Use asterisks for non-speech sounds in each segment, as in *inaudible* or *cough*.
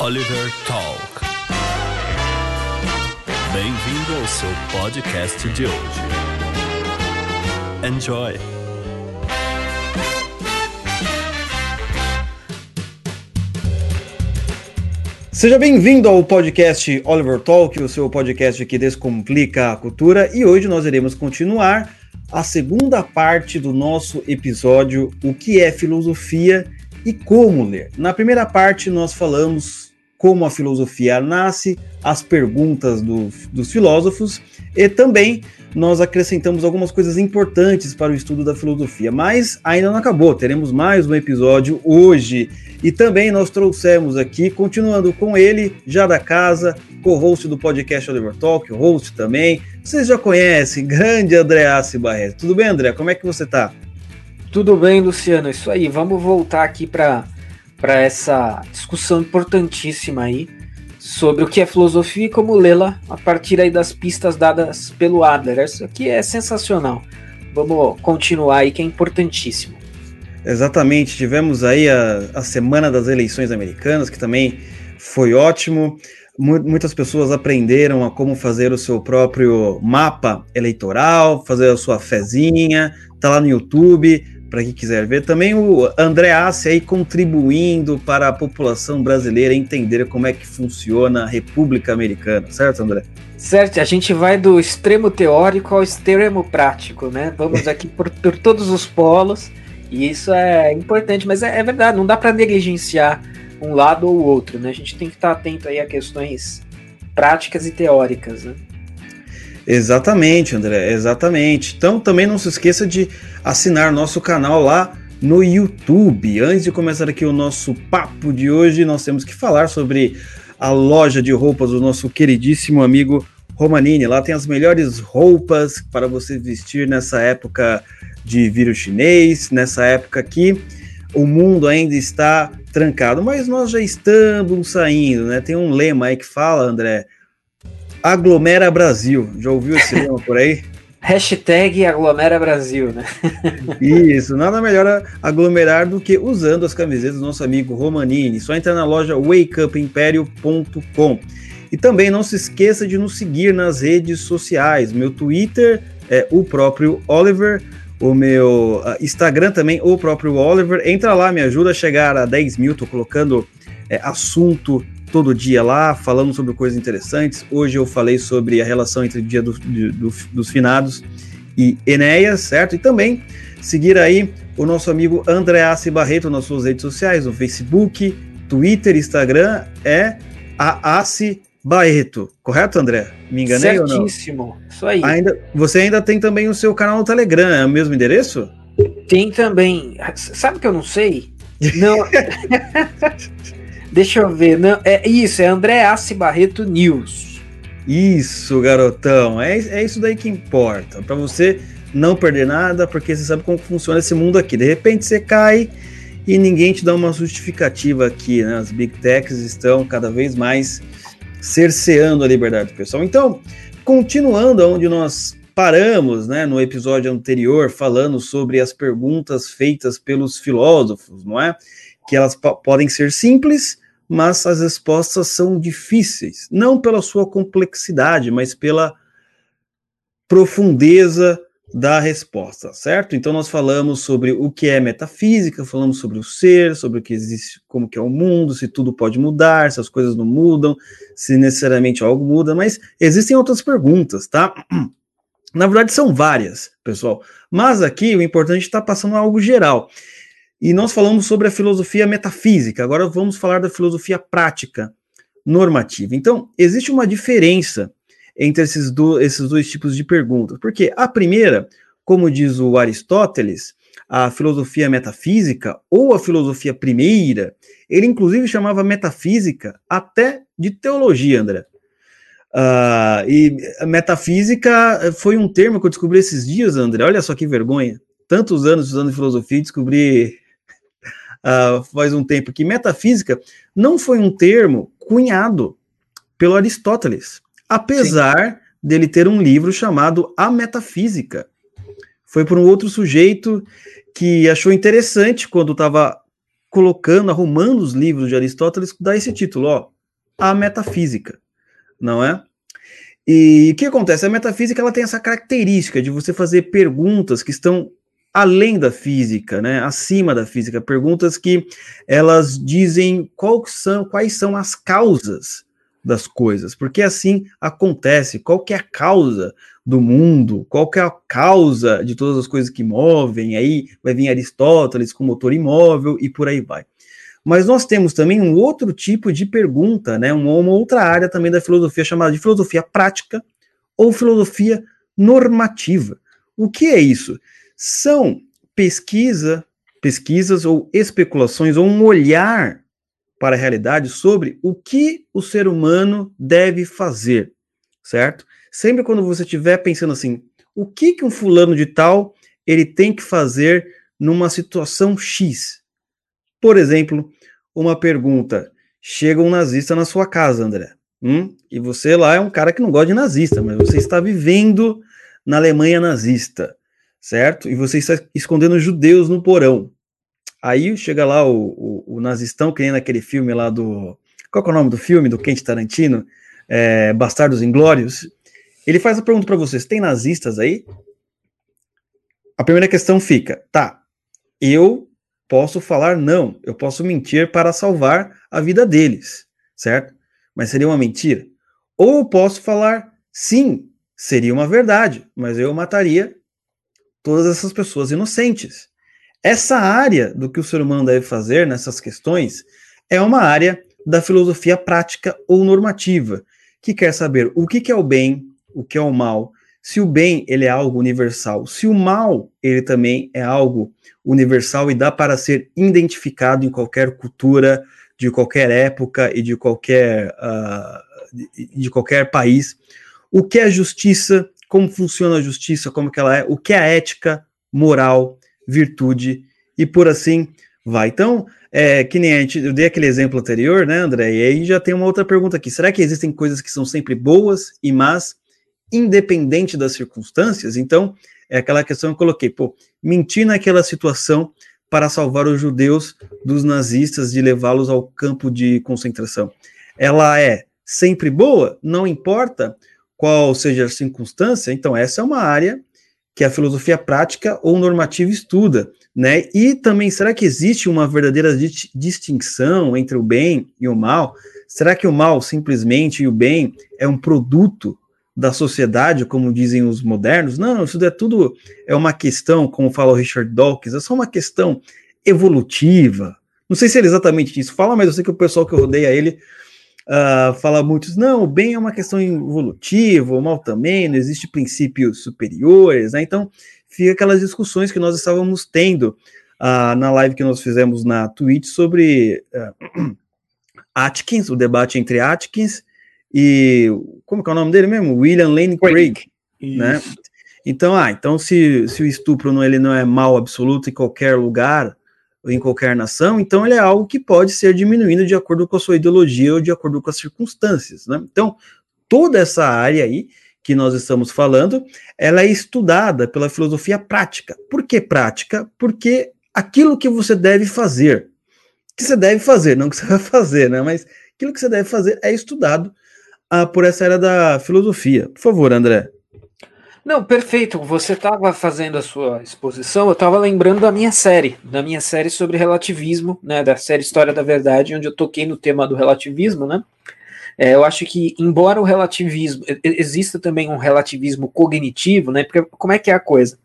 Oliver Talk. Bem-vindo ao seu podcast de hoje. Enjoy! Seja bem-vindo ao podcast Oliver Talk, o seu podcast que descomplica a cultura, e hoje nós iremos continuar a segunda parte do nosso episódio O que é filosofia e como ler. Na primeira parte nós falamos como a filosofia nasce, as perguntas do, dos filósofos e também nós acrescentamos algumas coisas importantes para o estudo da filosofia, mas ainda não acabou. Teremos mais um episódio hoje e também nós trouxemos aqui, continuando com ele, já da casa, co-host do podcast Oliver Talk, host também. Vocês já conhecem, grande André Assi Barreto. Tudo bem, André? Como é que você está? Tudo bem, Luciano. Isso aí. Vamos voltar aqui para para essa discussão importantíssima aí sobre o que é filosofia e como lê-la a partir aí das pistas dadas pelo Adler. Isso aqui é sensacional. Vamos continuar aí que é importantíssimo. Exatamente, tivemos aí a, a semana das eleições americanas, que também foi ótimo. Muitas pessoas aprenderam a como fazer o seu próprio mapa eleitoral, fazer a sua fezinha, tá lá no YouTube para quem quiser ver. Também o André Assi aí contribuindo para a população brasileira entender como é que funciona a República Americana, certo, André? Certo, a gente vai do extremo teórico ao extremo prático, né? Vamos *laughs* aqui por, por todos os polos, e isso é importante, mas é, é verdade, não dá para negligenciar um lado ou outro, né? A gente tem que estar atento aí a questões práticas e teóricas, né? Exatamente, André, exatamente. Então também não se esqueça de assinar nosso canal lá no YouTube. Antes de começar aqui o nosso papo de hoje, nós temos que falar sobre a loja de roupas do nosso queridíssimo amigo Romanini. Lá tem as melhores roupas para você vestir nessa época de vírus chinês, nessa época que o mundo ainda está trancado, mas nós já estamos saindo, né? Tem um lema aí que fala, André, Aglomera Brasil. Já ouviu esse *laughs* lema por aí? Hashtag Aglomera Brasil, né? Isso, nada melhor aglomerar do que usando as camisetas do nosso amigo Romanini. Só entra na loja wakeupimperio.com. E também não se esqueça de nos seguir nas redes sociais. Meu Twitter é o próprio Oliver, o meu uh, Instagram também, o próprio Oliver. Entra lá, me ajuda a chegar a 10 mil. Tô colocando é, assunto todo dia lá, falando sobre coisas interessantes. Hoje eu falei sobre a relação entre o dia do, do, dos finados e Enéas, certo? E também seguir aí o nosso amigo Andreassi Barreto nas suas redes sociais, no Facebook, Twitter, Instagram, é a Assi Barreto, correto, André? Me enganei Certíssimo. ou não? isso aí. Ainda, você ainda tem também o seu canal no Telegram, é o mesmo endereço? Tem também. Sabe que eu não sei? Não. *laughs* Deixa eu ver. Não, é isso, é André Assi Barreto News. Isso, garotão. É, é isso daí que importa. Para você não perder nada, porque você sabe como funciona esse mundo aqui. De repente você cai e ninguém te dá uma justificativa aqui. Né? As big techs estão cada vez mais cerceando a liberdade do pessoal. Então, continuando onde nós paramos, né, no episódio anterior, falando sobre as perguntas feitas pelos filósofos, não é? Que elas podem ser simples, mas as respostas são difíceis, não pela sua complexidade, mas pela profundeza da resposta, certo? Então nós falamos sobre o que é metafísica, falamos sobre o ser, sobre o que existe, como que é o mundo, se tudo pode mudar, se as coisas não mudam, se necessariamente algo muda, mas existem outras perguntas, tá? *clears throat* Na verdade são várias, pessoal. Mas aqui o importante está passando algo geral. E nós falamos sobre a filosofia metafísica, agora vamos falar da filosofia prática normativa. Então, existe uma diferença entre esses, do, esses dois tipos de perguntas, porque a primeira, como diz o Aristóteles, a filosofia metafísica, ou a filosofia primeira, ele inclusive chamava metafísica até de teologia, André. Uh, e metafísica foi um termo que eu descobri esses dias, André. Olha só que vergonha. Tantos anos estudando filosofia e descobri uh, faz um tempo que metafísica não foi um termo cunhado pelo Aristóteles, apesar Sim. dele ter um livro chamado A Metafísica. Foi por um outro sujeito que achou interessante quando estava colocando, arrumando os livros de Aristóteles, dá esse título, ó, a metafísica, não é? E o que acontece? A metafísica ela tem essa característica de você fazer perguntas que estão além da física, né? Acima da física, perguntas que elas dizem são, quais são as causas das coisas, porque assim acontece, qual que é a causa do mundo, qual que é a causa de todas as coisas que movem, aí vai vir Aristóteles com motor imóvel e por aí vai. Mas nós temos também um outro tipo de pergunta, né, uma, uma outra área também da filosofia chamada de filosofia prática ou filosofia normativa. O que é isso? São pesquisa, pesquisas ou especulações ou um olhar para a realidade sobre o que o ser humano deve fazer, certo? Sempre quando você estiver pensando assim, o que que um fulano de tal ele tem que fazer numa situação X? Por exemplo, uma pergunta: chega um nazista na sua casa, André, hum? e você lá é um cara que não gosta de nazista, mas você está vivendo na Alemanha nazista, certo? E você está escondendo judeus no porão. Aí chega lá o, o, o nazistão, que nem naquele filme lá do. Qual é o nome do filme, do Quentin Tarantino? É, Bastardos Inglórios. Ele faz a pergunta para vocês: tem nazistas aí? A primeira questão fica: tá, eu posso falar não, eu posso mentir para salvar a vida deles, certo? Mas seria uma mentira? Ou eu posso falar sim, seria uma verdade, mas eu mataria todas essas pessoas inocentes. Essa área do que o ser humano deve fazer nessas questões é uma área da filosofia prática ou normativa, que quer saber o que, é o bem, o que é o mal, se o bem ele é algo universal, se o mal ele também é algo universal e dá para ser identificado em qualquer cultura, de qualquer época e de qualquer, uh, de, de qualquer país. O que é justiça, como funciona a justiça, como que ela é, o que é a ética, moral, virtude e por assim vai. Então, é, que nem a gente, eu dei aquele exemplo anterior, né, André? E aí já tem uma outra pergunta aqui. Será que existem coisas que são sempre boas e más, independente das circunstâncias? Então, é aquela questão que eu coloquei, pô, mentir naquela situação para salvar os judeus dos nazistas de levá-los ao campo de concentração. Ela é sempre boa, não importa qual seja a circunstância. Então, essa é uma área que a filosofia prática ou normativa estuda, né? E também, será que existe uma verdadeira distinção entre o bem e o mal? Será que o mal simplesmente e o bem é um produto da sociedade, como dizem os modernos? Não, isso é tudo é uma questão, como fala o Richard Dawkins, é só uma questão evolutiva. Não sei se é exatamente isso fala, mas eu sei que o pessoal que rodeia ele uh, fala muitos, não, o bem é uma questão evolutiva, o mal também, não existe princípios superiores, né? Então, fica aquelas discussões que nós estávamos tendo uh, na live que nós fizemos na Twitch sobre uh, *clears throat* Atkins, o debate entre Atkins e como que é o nome dele mesmo? William Lane Craig, Craig né? Então, ah, então se, se o estupro não, ele não é mal absoluto em qualquer lugar, em qualquer nação, então ele é algo que pode ser diminuído de acordo com a sua ideologia ou de acordo com as circunstâncias. Né? Então, toda essa área aí que nós estamos falando, ela é estudada pela filosofia prática. Por que prática? Porque aquilo que você deve fazer, que você deve fazer, não que você *laughs* vai fazer, né? Mas aquilo que você deve fazer é estudado ah, por essa área da filosofia. Por favor, André. Não, perfeito. Você estava fazendo a sua exposição, eu estava lembrando da minha série, da minha série sobre relativismo, né, da série História da Verdade, onde eu toquei no tema do relativismo, né? É, eu acho que, embora o relativismo, exista também um relativismo cognitivo, né? Porque como é que é a coisa?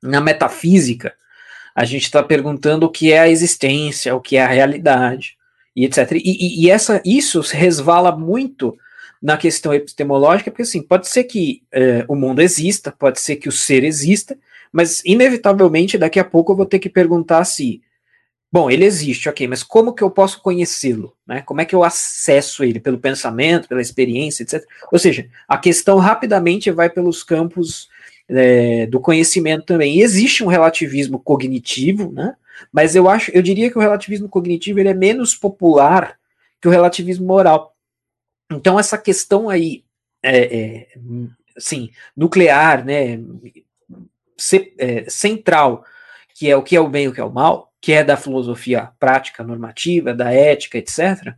Na metafísica, a gente está perguntando o que é a existência, o que é a realidade, e etc. E, e, e essa, isso resvala muito na questão epistemológica, porque assim, pode ser que é, o mundo exista, pode ser que o ser exista, mas inevitavelmente daqui a pouco eu vou ter que perguntar se, bom, ele existe, ok, mas como que eu posso conhecê-lo? Né? Como é que eu acesso ele? Pelo pensamento, pela experiência, etc. Ou seja, a questão rapidamente vai pelos campos é, do conhecimento também. E existe um relativismo cognitivo, né? Mas eu acho, eu diria que o relativismo cognitivo ele é menos popular que o relativismo moral. Então, essa questão aí, é, é, assim, nuclear, né, se, é, central, que é o que é o bem e o que é o mal, que é da filosofia prática, normativa, da ética, etc.,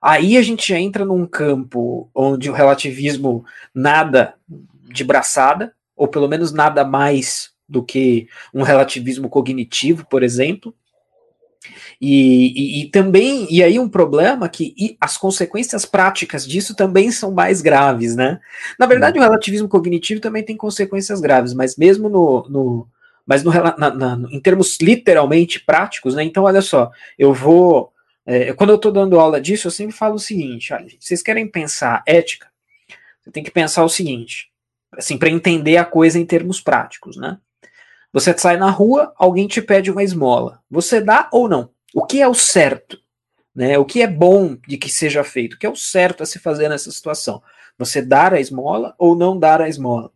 aí a gente entra num campo onde o relativismo nada de braçada, ou pelo menos nada mais do que um relativismo cognitivo, por exemplo. E, e, e, também, e aí um problema que as consequências práticas disso também são mais graves, né? Na verdade, o relativismo cognitivo também tem consequências graves, mas mesmo no, no mas no, na, na, em termos literalmente práticos, né? Então, olha só, eu vou. É, quando eu estou dando aula disso, eu sempre falo o seguinte: olha, vocês querem pensar ética? Você tem que pensar o seguinte, assim, para entender a coisa em termos práticos, né? Você sai na rua, alguém te pede uma esmola. Você dá ou não? O que é o certo? Né? O que é bom de que seja feito? O que é o certo a se fazer nessa situação? Você dar a esmola ou não dar a esmola?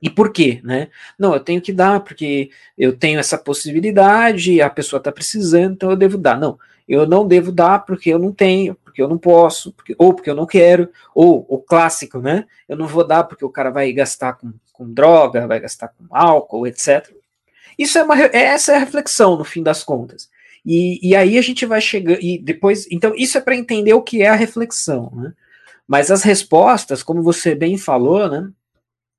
E por quê, né? Não, eu tenho que dar porque eu tenho essa possibilidade, a pessoa está precisando, então eu devo dar. Não, eu não devo dar porque eu não tenho, porque eu não posso, porque, ou porque eu não quero, ou o clássico, né? Eu não vou dar porque o cara vai gastar com, com droga, vai gastar com álcool, etc. Isso é uma, essa é a reflexão, no fim das contas. E, e aí a gente vai chegando, e depois, então isso é para entender o que é a reflexão, né? Mas as respostas, como você bem falou, né?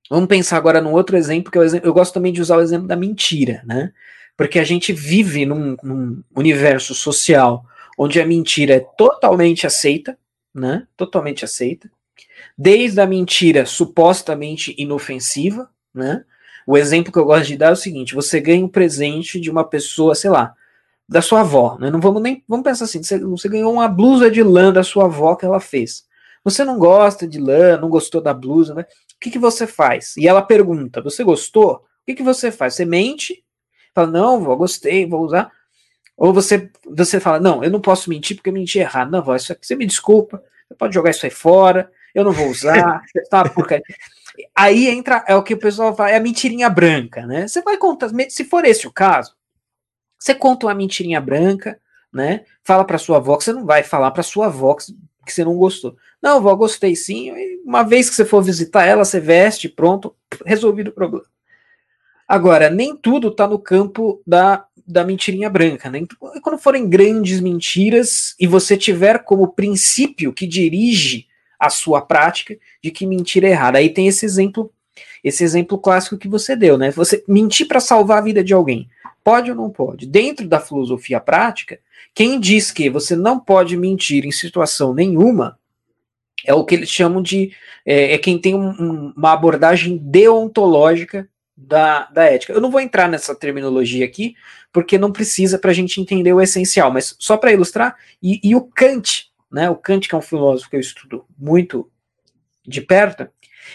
Vamos pensar agora num outro exemplo, que é eu gosto também de usar o exemplo da mentira, né? Porque a gente vive num, num universo social onde a mentira é totalmente aceita, né? Totalmente aceita. Desde a mentira supostamente inofensiva, né? O exemplo que eu gosto de dar é o seguinte: você ganha um presente de uma pessoa, sei lá, da sua avó, né? Não vamos nem vamos pensar assim, você, você ganhou uma blusa de lã da sua avó que ela fez. Você não gosta de lã, não gostou da blusa, né? O que, que você faz? E ela pergunta: Você gostou? O que, que você faz? Você mente? Fala: Não, vou, gostei, vou usar. Ou você, você fala: Não, eu não posso mentir porque eu menti errado. Não, aqui, você me desculpa, você pode jogar isso aí fora, eu não vou usar, *laughs* tá? Porque... Aí entra, é o que o pessoal fala, é a mentirinha branca, né? Você vai contar, se for esse o caso, você conta uma mentirinha branca, né? Fala para sua avó que você não vai falar para sua avó que que você não gostou. Não, vó, gostei sim. Uma vez que você for visitar ela, você veste, pronto, resolvido o problema. Agora, nem tudo está no campo da, da mentirinha branca. Né? Então, quando forem grandes mentiras e você tiver como princípio que dirige a sua prática de que mentira é errada. Aí tem esse exemplo, esse exemplo clássico que você deu, né? Você mentir para salvar a vida de alguém. Pode ou não pode? Dentro da filosofia prática, quem diz que você não pode mentir em situação nenhuma é o que eles chamam de. É, é quem tem um, uma abordagem deontológica da, da ética. Eu não vou entrar nessa terminologia aqui, porque não precisa para a gente entender o essencial, mas só para ilustrar. E, e, o Kant, né, o Kant, que é um filósofo que eu estudo muito de perto,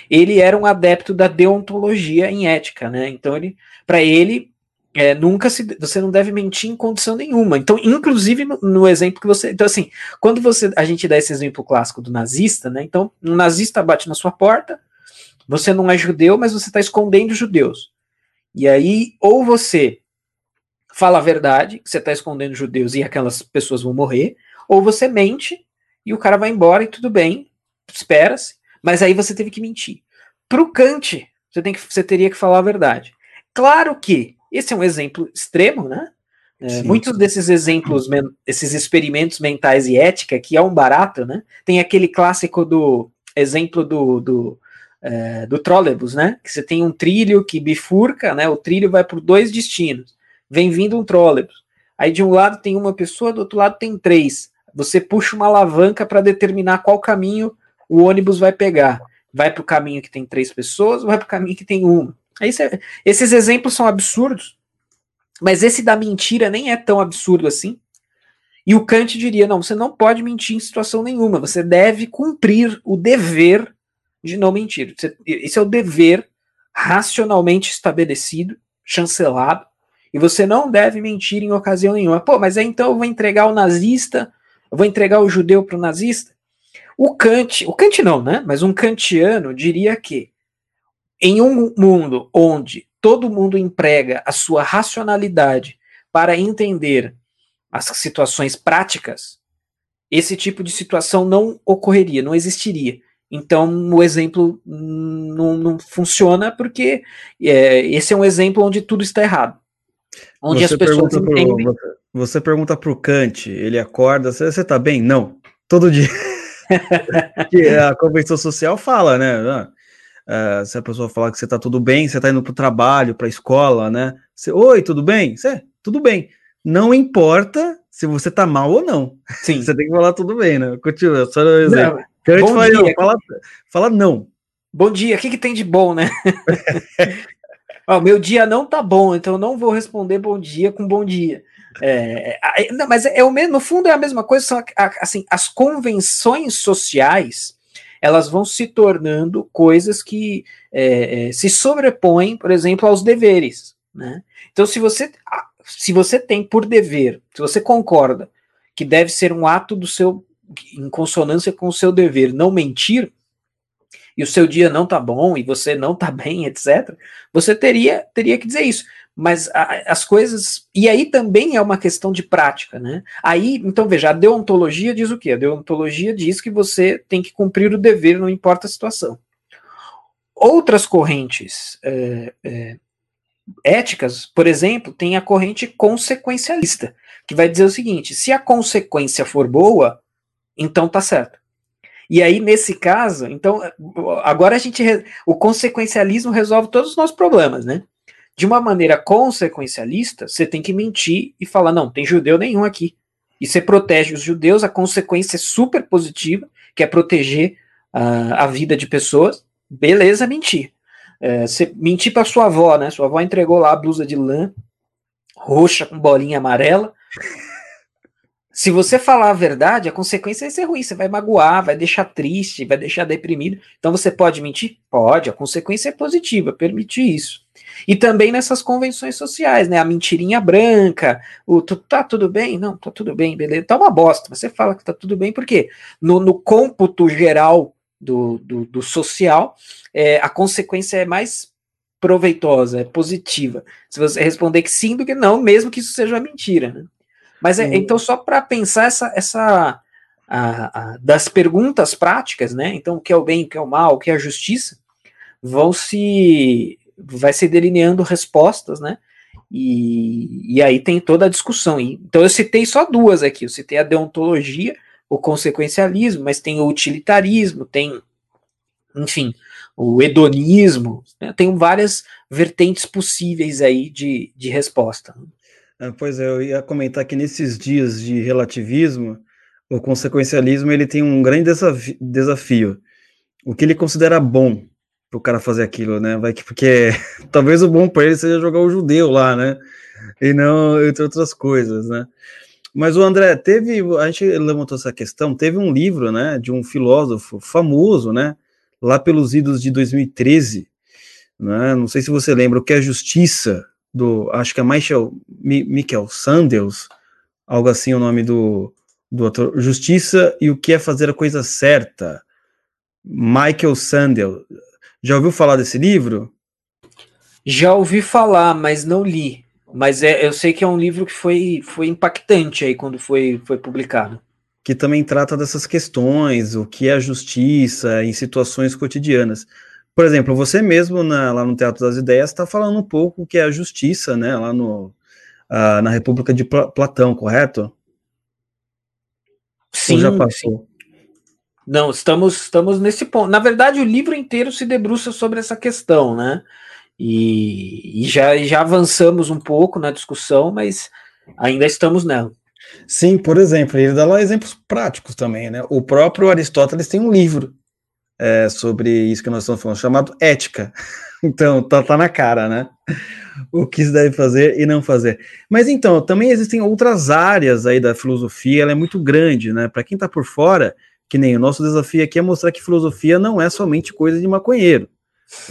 ele era um adepto da deontologia em ética, né? Então ele, para ele, é, nunca se, você não deve mentir em condição nenhuma. Então, inclusive no, no, exemplo que você, então assim, quando você a gente dá esse exemplo clássico do nazista, né? Então, um nazista bate na sua porta, você não é judeu, mas você está escondendo judeus. E aí, ou você fala a verdade, que você está escondendo judeus e aquelas pessoas vão morrer, ou você mente e o cara vai embora e tudo bem, espera-se, mas aí você teve que mentir. Para o Kant, você, tem que, você teria que falar a verdade. Claro que esse é um exemplo extremo, né? É, muitos desses exemplos, esses experimentos mentais e ética, que é um barato, né? Tem aquele clássico do exemplo do, do, é, do trólebus, né? Que você tem um trilho que bifurca, né? O trilho vai por dois destinos. Vem vindo um trólebus. Aí de um lado tem uma pessoa, do outro lado tem três. Você puxa uma alavanca para determinar qual caminho o ônibus vai pegar. Vai para o caminho que tem três pessoas ou vai para o caminho que tem uma? Esse, esses exemplos são absurdos, mas esse da mentira nem é tão absurdo assim. E o Kant diria: não, você não pode mentir em situação nenhuma, você deve cumprir o dever de não mentir. Esse é o dever racionalmente estabelecido, chancelado, e você não deve mentir em ocasião nenhuma. Pô, mas aí então eu vou entregar o nazista, eu vou entregar o judeu para o nazista? O Kant, o Kant não, né? Mas um kantiano diria que em um mundo onde todo mundo emprega a sua racionalidade para entender as situações práticas, esse tipo de situação não ocorreria, não existiria. Então, o exemplo não, não funciona porque é, esse é um exemplo onde tudo está errado. Onde você as pessoas pergunta pro, entendem. você, você pergunta pro Kant, ele acorda, você, você tá bem? Não, todo dia. *laughs* que a convenção social fala, né? ah, se a pessoa falar que você tá tudo bem, você tá indo pro trabalho, pra escola, né? Você, Oi, tudo bem? Você, tudo bem. Não importa se você tá mal ou não. Sim. *laughs* Você tem que falar tudo bem, né? Continua, só um exemplo. Não, Bom fala, dia. fala, fala não. Bom dia, o que, que tem de bom, né? *laughs* Ó, meu dia não tá bom, então eu não vou responder bom dia com bom dia. É, é, não, mas é o mesmo, no fundo é a mesma coisa, são assim, as convenções sociais elas vão se tornando coisas que é, é, se sobrepõem, por exemplo, aos deveres. Né? Então, se você, se você tem por dever, se você concorda que deve ser um ato do seu em consonância com o seu dever, não mentir, e o seu dia não tá bom e você não tá *laughs* bem, etc., você teria, teria que dizer isso. Mas a- as coisas. E aí também é uma questão de prática, né? Aí, então veja, a deontologia diz o quê? A deontologia diz que você tem que cumprir o dever, não importa a situação. Outras correntes é, é, éticas, por exemplo, tem a corrente consequencialista, que vai dizer o seguinte: se a consequência for boa, então tá certo. E aí, nesse caso, então, agora a gente. O consequencialismo resolve todos os nossos problemas, né? De uma maneira consequencialista, você tem que mentir e falar: não, tem judeu nenhum aqui. E você protege os judeus, a consequência é super positiva, que é proteger ah, a vida de pessoas. Beleza, mentir. É, você mentir para sua avó, né? Sua avó entregou lá a blusa de lã roxa com bolinha amarela. Se você falar a verdade, a consequência vai ser ruim. Você vai magoar, vai deixar triste, vai deixar deprimido. Então você pode mentir? Pode. A consequência é positiva, permitir isso. E também nessas convenções sociais, né? A mentirinha branca, o tu, tá tudo bem? Não, tá tudo bem, beleza. Tá uma bosta. Mas você fala que tá tudo bem, por quê? No, no cômputo geral do, do, do social, é, a consequência é mais proveitosa, é positiva. Se você responder que sim do que não, mesmo que isso seja uma mentira, né? Mas é, então, só para pensar essa, essa a- a- das perguntas práticas, né? Então, o que é o bem, o que é o mal, o que é a justiça, vão se vai se delineando respostas, né? E, e aí tem toda a discussão. Então eu citei só duas aqui. Eu citei a deontologia, o consequencialismo, mas tem o utilitarismo, tem, enfim, o hedonismo. Né? Tem várias vertentes possíveis aí de, de resposta. Ah, Pois é, eu ia comentar que nesses dias de relativismo, o consequencialismo ele tem um grande desafi- desafio. O que ele considera bom para o cara fazer aquilo, né? Vai que porque *laughs* talvez o bom para ele seja jogar o judeu lá, né? E não entre outras coisas, né? Mas o André teve, a gente levantou essa questão, teve um livro, né, de um filósofo famoso, né, lá pelos idos de 2013, né? Não sei se você lembra o que é justiça do, acho que é Michael, Mi, Michael Sandels, algo assim o nome do, do autor, Justiça e o que é fazer a coisa certa. Michael Sandel. Já ouviu falar desse livro? Já ouvi falar, mas não li. Mas é, eu sei que é um livro que foi, foi impactante aí quando foi, foi publicado. Que também trata dessas questões, o que é a justiça em situações cotidianas. Por exemplo, você mesmo na, lá no Teatro das Ideias está falando um pouco que é a justiça, né? Lá no, ah, na República de Pla- Platão, correto? Sim, Ou já sim. passou? Não, estamos, estamos nesse ponto. Na verdade, o livro inteiro se debruça sobre essa questão, né? E, e já, já avançamos um pouco na discussão, mas ainda estamos nela. Sim, por exemplo, ele dá lá exemplos práticos também, né? O próprio Aristóteles tem um livro é, sobre isso que nós estamos falando, chamado Ética. *laughs* Então, tá, tá na cara, né? O que se deve fazer e não fazer. Mas então, também existem outras áreas aí da filosofia, ela é muito grande, né? Para quem tá por fora, que nem o nosso desafio aqui é mostrar que filosofia não é somente coisa de maconheiro,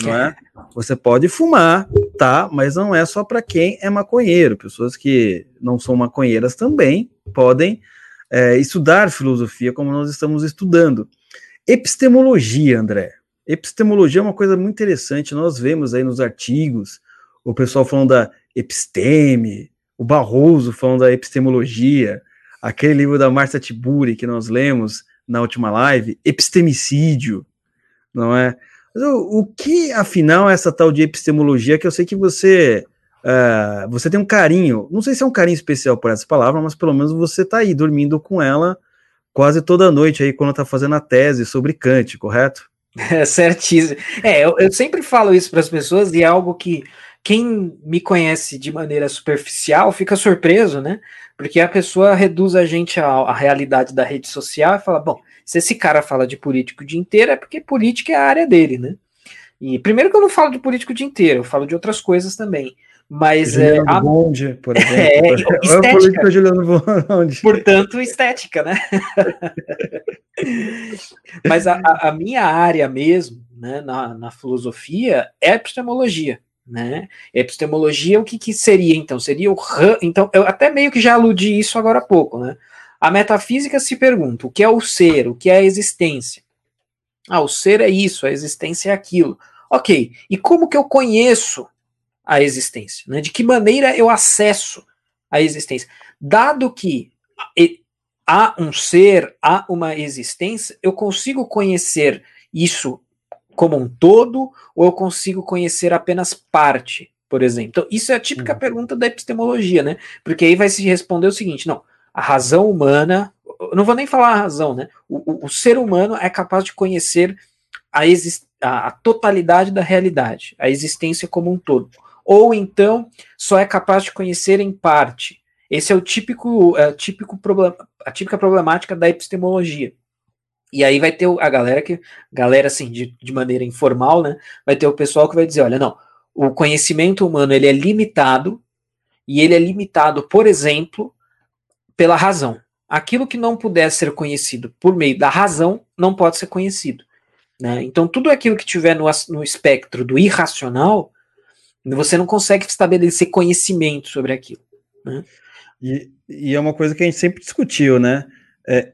não é? *laughs* Você pode fumar, tá? Mas não é só para quem é maconheiro. Pessoas que não são maconheiras também podem é, estudar filosofia como nós estamos estudando. Epistemologia, André. Epistemologia é uma coisa muito interessante. Nós vemos aí nos artigos o pessoal falando da episteme, o Barroso falando da epistemologia, aquele livro da Marcia Tiburi que nós lemos na última live, epistemicídio, não é? Mas o, o que, afinal, é essa tal de epistemologia que eu sei que você uh, você tem um carinho, não sei se é um carinho especial por essa palavra, mas pelo menos você está aí dormindo com ela quase toda noite aí quando está fazendo a tese sobre Kant, correto? *laughs* É certíssimo. É, eu, eu sempre falo isso para as pessoas e é algo que quem me conhece de maneira superficial fica surpreso, né? Porque a pessoa reduz a gente à, à realidade da rede social e fala: bom, se esse cara fala de político o dia inteiro, é porque política é a área dele, né? E primeiro que eu não falo de político o dia inteiro, eu falo de outras coisas também. Mas é. A... Bonde, por *laughs* exemplo. É, estética. É Juliano Bonde. Portanto, estética, né? *laughs* Mas a, a, minha área mesmo, né, na, na filosofia, é epistemologia. Né? Epistemologia, o que, que seria então? Seria o então eu até meio que já aludi isso agora há pouco, né? A metafísica se pergunta o que é o ser, o que é a existência. Ah, o ser é isso, a existência é aquilo. Ok, e como que eu conheço a existência? Né? De que maneira eu acesso a existência? Dado que há um ser, há uma existência, eu consigo conhecer isso como um todo ou eu consigo conhecer apenas parte, por exemplo? Então, isso é a típica uhum. pergunta da epistemologia, né? Porque aí vai se responder o seguinte: não, a razão humana, não vou nem falar a razão, né? O, o, o ser humano é capaz de conhecer a, a, a totalidade da realidade, a existência como um todo. Ou então só é capaz de conhecer em parte. Esse é o típico, é, típico problema, a típica problemática da epistemologia. E aí vai ter a galera que, galera assim, de, de maneira informal, né? Vai ter o pessoal que vai dizer, olha, não, o conhecimento humano ele é limitado, e ele é limitado, por exemplo, pela razão. Aquilo que não puder ser conhecido por meio da razão não pode ser conhecido. Né? Então, tudo aquilo que tiver no, no espectro do irracional, você não consegue estabelecer conhecimento sobre aquilo. Né? E, e, é uma coisa que a gente sempre discutiu, né? É,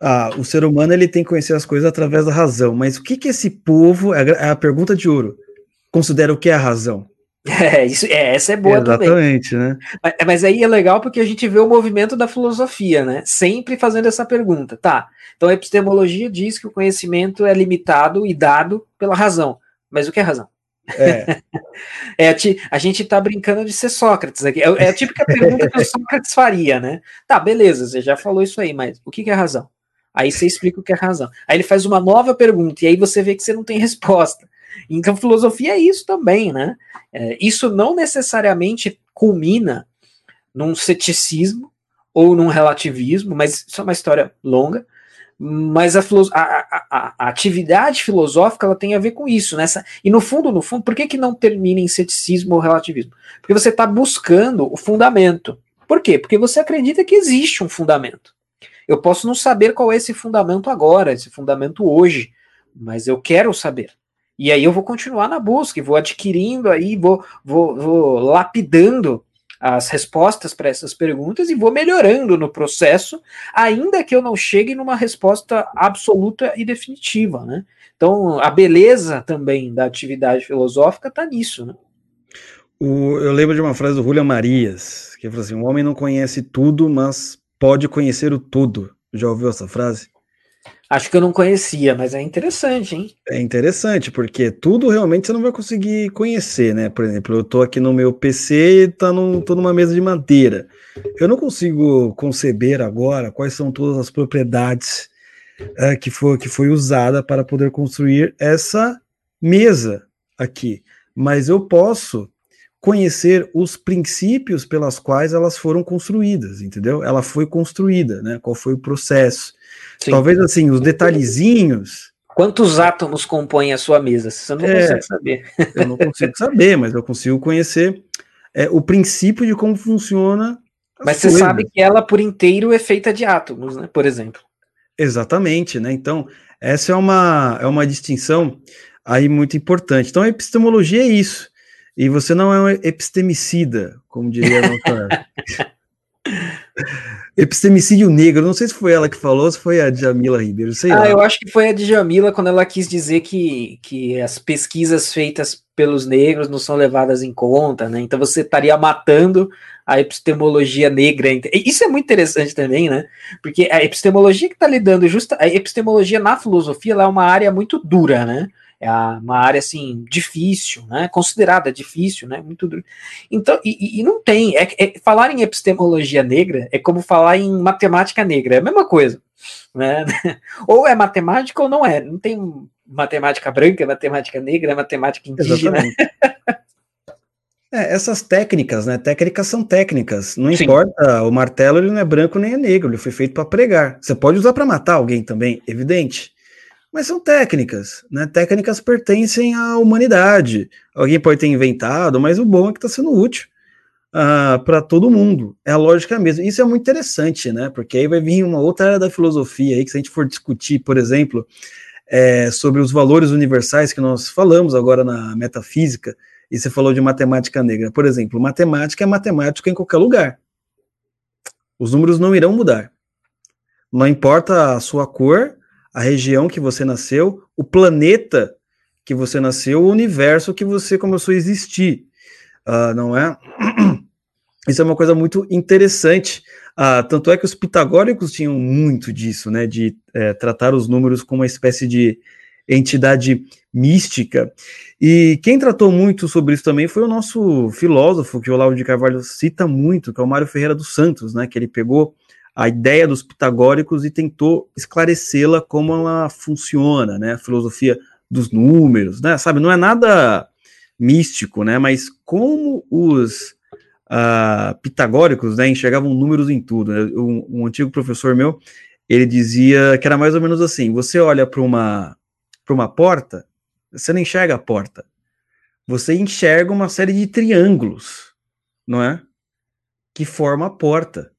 ah, o ser humano ele tem que conhecer as coisas através da razão, mas o que que esse povo, é a é pergunta de ouro, considera o que é a razão? *laughs* É, isso, é, essa é boa Exatamente, também. né? Mas, mas, aí é legal porque a gente vê o movimento da filosofia, né? Sempre fazendo essa pergunta. Tá, então a epistemologia diz que o conhecimento é limitado e dado pela razão. Mas o que é razão? É. é a, gente está brincando de ser Sócrates aqui. É, é, a típica pergunta que o Sócrates faria, né? Tá, beleza, você já falou isso aí, mas o que, que é razão? Aí você explica o que é razão. Aí ele faz uma nova pergunta, e aí você vê que você não tem resposta. Então, filosofia é isso também, né? É, isso não necessariamente culmina num ceticismo ou num relativismo, mas isso é uma história longa mas a, a, a, a, atividade filosófica ela tem a ver com isso, nessa e no fundo, no fundo, por que, que não termina em ceticismo ou relativismo? Porque você está buscando o fundamento. Por quê? Porque você acredita que existe um fundamento. Eu posso não saber qual é esse fundamento agora, esse fundamento hoje, mas eu quero saber. E aí eu vou continuar na busca, vou adquirindo aí, vou, vou, vou lapidando as respostas para essas perguntas e vou melhorando no processo, ainda que eu não chegue numa resposta absoluta e definitiva, né? Então, a beleza também da atividade filosófica está nisso, né? O, eu lembro de uma frase do Julian Marias, que falou assim: um homem não conhece tudo, mas pode conhecer o tudo. Já ouviu essa frase? Acho que eu não conhecia, mas é interessante, hein? É interessante, porque tudo realmente você não vai conseguir conhecer, né? Por exemplo, eu tô aqui no meu PC e tá num, tô numa mesa de madeira. Eu não consigo conceber agora quais são todas as propriedades é, que, foi, que foi usada para poder construir essa mesa aqui. Mas eu posso conhecer os princípios pelas quais elas foram construídas, entendeu? Ela foi construída, né? Qual foi o processo? Sim. Talvez assim, os detalhezinhos. Quantos átomos compõem a sua mesa? Você não é, consegue saber. Eu não consigo saber, mas eu consigo conhecer é, o princípio de como funciona. Mas você coisas. sabe que ela por inteiro é feita de átomos, né? Por exemplo. Exatamente, né? Então, essa é uma, é uma distinção aí muito importante. Então, a epistemologia é isso. E você não é um epistemicida, como diria a *laughs* nossa. Epistemicídio negro, não sei se foi ela que falou, se foi a Djamila Ribeiro, sei ah, lá. eu acho que foi a Djamila quando ela quis dizer que, que as pesquisas feitas pelos negros não são levadas em conta, né? Então você estaria matando a epistemologia negra. Isso é muito interessante também, né? Porque a epistemologia que está lidando justa, a epistemologia na filosofia ela é uma área muito dura, né? É uma área assim difícil, né? Considerada difícil, né? Muito duro. Então, e, e não tem. É, é, falar em epistemologia negra é como falar em matemática negra, é a mesma coisa. Né? *laughs* Ou é matemática ou não é. Não tem matemática branca, matemática negra, matemática indígena. *laughs* É, essas técnicas, né? Técnicas são técnicas. Não Sim. importa, o martelo ele não é branco nem é negro, ele foi feito para pregar. Você pode usar para matar alguém também, evidente. Mas são técnicas, né? Técnicas pertencem à humanidade. Alguém pode ter inventado, mas o bom é que está sendo útil uh, ah, para todo mundo. É a lógica mesmo. Isso é muito interessante, né? Porque aí vai vir uma outra área da filosofia aí, que se a gente for discutir, por exemplo, é, sobre os valores universais que nós falamos agora na metafísica, e você falou de matemática negra. Por exemplo, matemática é matemática em qualquer lugar. Os números não irão mudar. Não importa a sua cor, a região que você nasceu, o planeta que você nasceu, o universo que você começou a existir. Uh, não é? *clears throat* Isso é uma coisa muito interessante. Uh, tanto é que os pitagóricos tinham muito disso, né? De é, tratar os números como uma espécie de entidade mística. E quem tratou muito sobre isso também foi o nosso filósofo, que o Olavo de Carvalho cita muito, que é o Mário Ferreira dos Santos, né, que ele pegou a ideia dos pitagóricos e tentou esclarecê-la como ela funciona, né, a filosofia dos números, né, sabe, não é nada místico, né, mas como os uh, pitagóricos, né, enxergavam números em tudo. Né? Um, um antigo professor meu, ele dizia que era mais ou menos assim, você olha para uma para uma porta, você não enxerga a porta. Você enxerga uma série de triângulos, não é? Que forma a porta.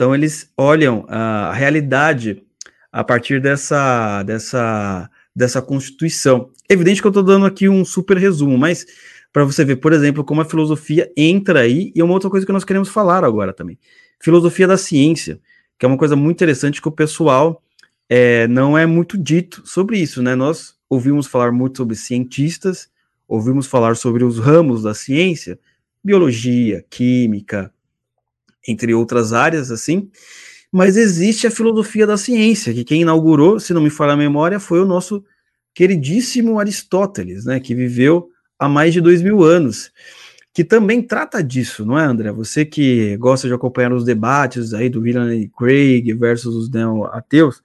Então eles olham a realidade a partir dessa dessa dessa constituição. Evidente que eu estou dando aqui um super resumo, mas para você ver, por exemplo, como a filosofia entra aí e é uma outra coisa que nós queremos falar agora também. Filosofia da ciência, que é uma coisa muito interessante que o pessoal é, não é muito dito sobre isso, né? Nós ouvimos falar muito sobre cientistas, ouvimos falar sobre os ramos da ciência, biologia, química, entre outras áreas, assim, mas existe a filosofia da ciência, que quem inaugurou, se não me falha a memória, foi o nosso queridíssimo Aristóteles, né, que viveu há mais de dois mil anos, que também trata disso, não é, André? Você que gosta de acompanhar os debates aí do William Craig versus os neo-ateus,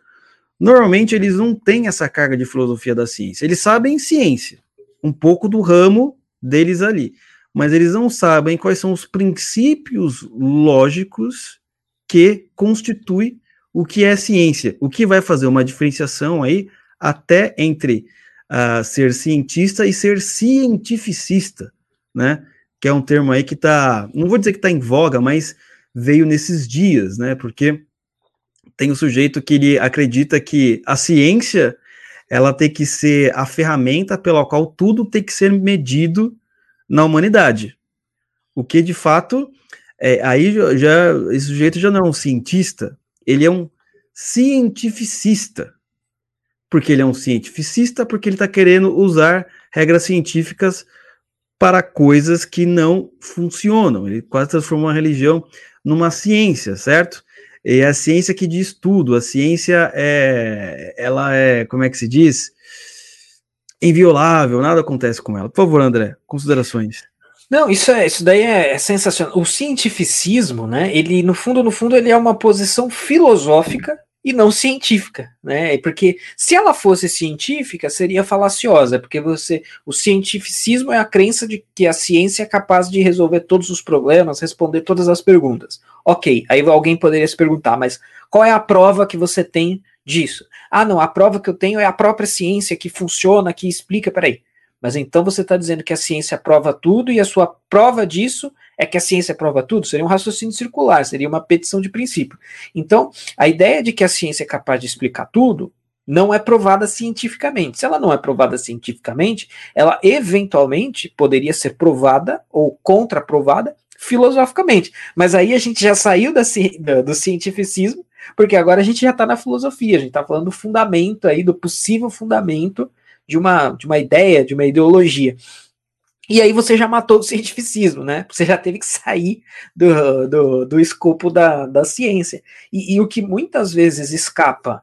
Normalmente eles não têm essa carga de filosofia da ciência. Eles sabem ciência, um pouco do ramo deles ali, mas eles não sabem quais são os princípios lógicos que constituem o que é ciência, o que vai fazer uma diferenciação aí até entre uh, ser cientista e ser cientificista, né? Que é um termo aí que está, não vou dizer que está em voga, mas veio nesses dias, né? Porque tem o sujeito que ele acredita que a ciência ela tem que ser a ferramenta pela qual tudo tem que ser medido na humanidade. O que de fato é, aí já esse sujeito já não é um cientista, ele é um cientificista. Porque ele é um cientificista, porque ele está querendo usar regras científicas para coisas que não funcionam. Ele quase transformou a religião numa ciência, certo? E a ciência que diz tudo, a ciência é, ela é, como é que se diz? Inviolável, nada acontece com ela. Por favor, André, considerações. Não, isso é, isso daí é, é sensacional. O cientificismo, né? Ele no fundo, no fundo, ele é uma posição filosófica e não científica, né? Porque se ela fosse científica, seria falaciosa, porque você, o cientificismo é a crença de que a ciência é capaz de resolver todos os problemas, responder todas as perguntas. Ok, aí alguém poderia se perguntar, mas qual é a prova que você tem disso? Ah, não, a prova que eu tenho é a própria ciência que funciona, que explica. Peraí, mas então você está dizendo que a ciência prova tudo e a sua prova disso é que a ciência prova tudo? Seria um raciocínio circular, seria uma petição de princípio. Então, a ideia de que a ciência é capaz de explicar tudo não é provada cientificamente. Se ela não é provada cientificamente, ela eventualmente poderia ser provada ou contraprovada filosoficamente. Mas aí a gente já saiu da, do cientificismo, porque agora a gente já está na filosofia, a gente está falando do fundamento aí, do possível fundamento de uma, de uma ideia, de uma ideologia. E aí você já matou o cientificismo, né? Você já teve que sair do, do, do escopo da, da ciência. E, e o que muitas vezes escapa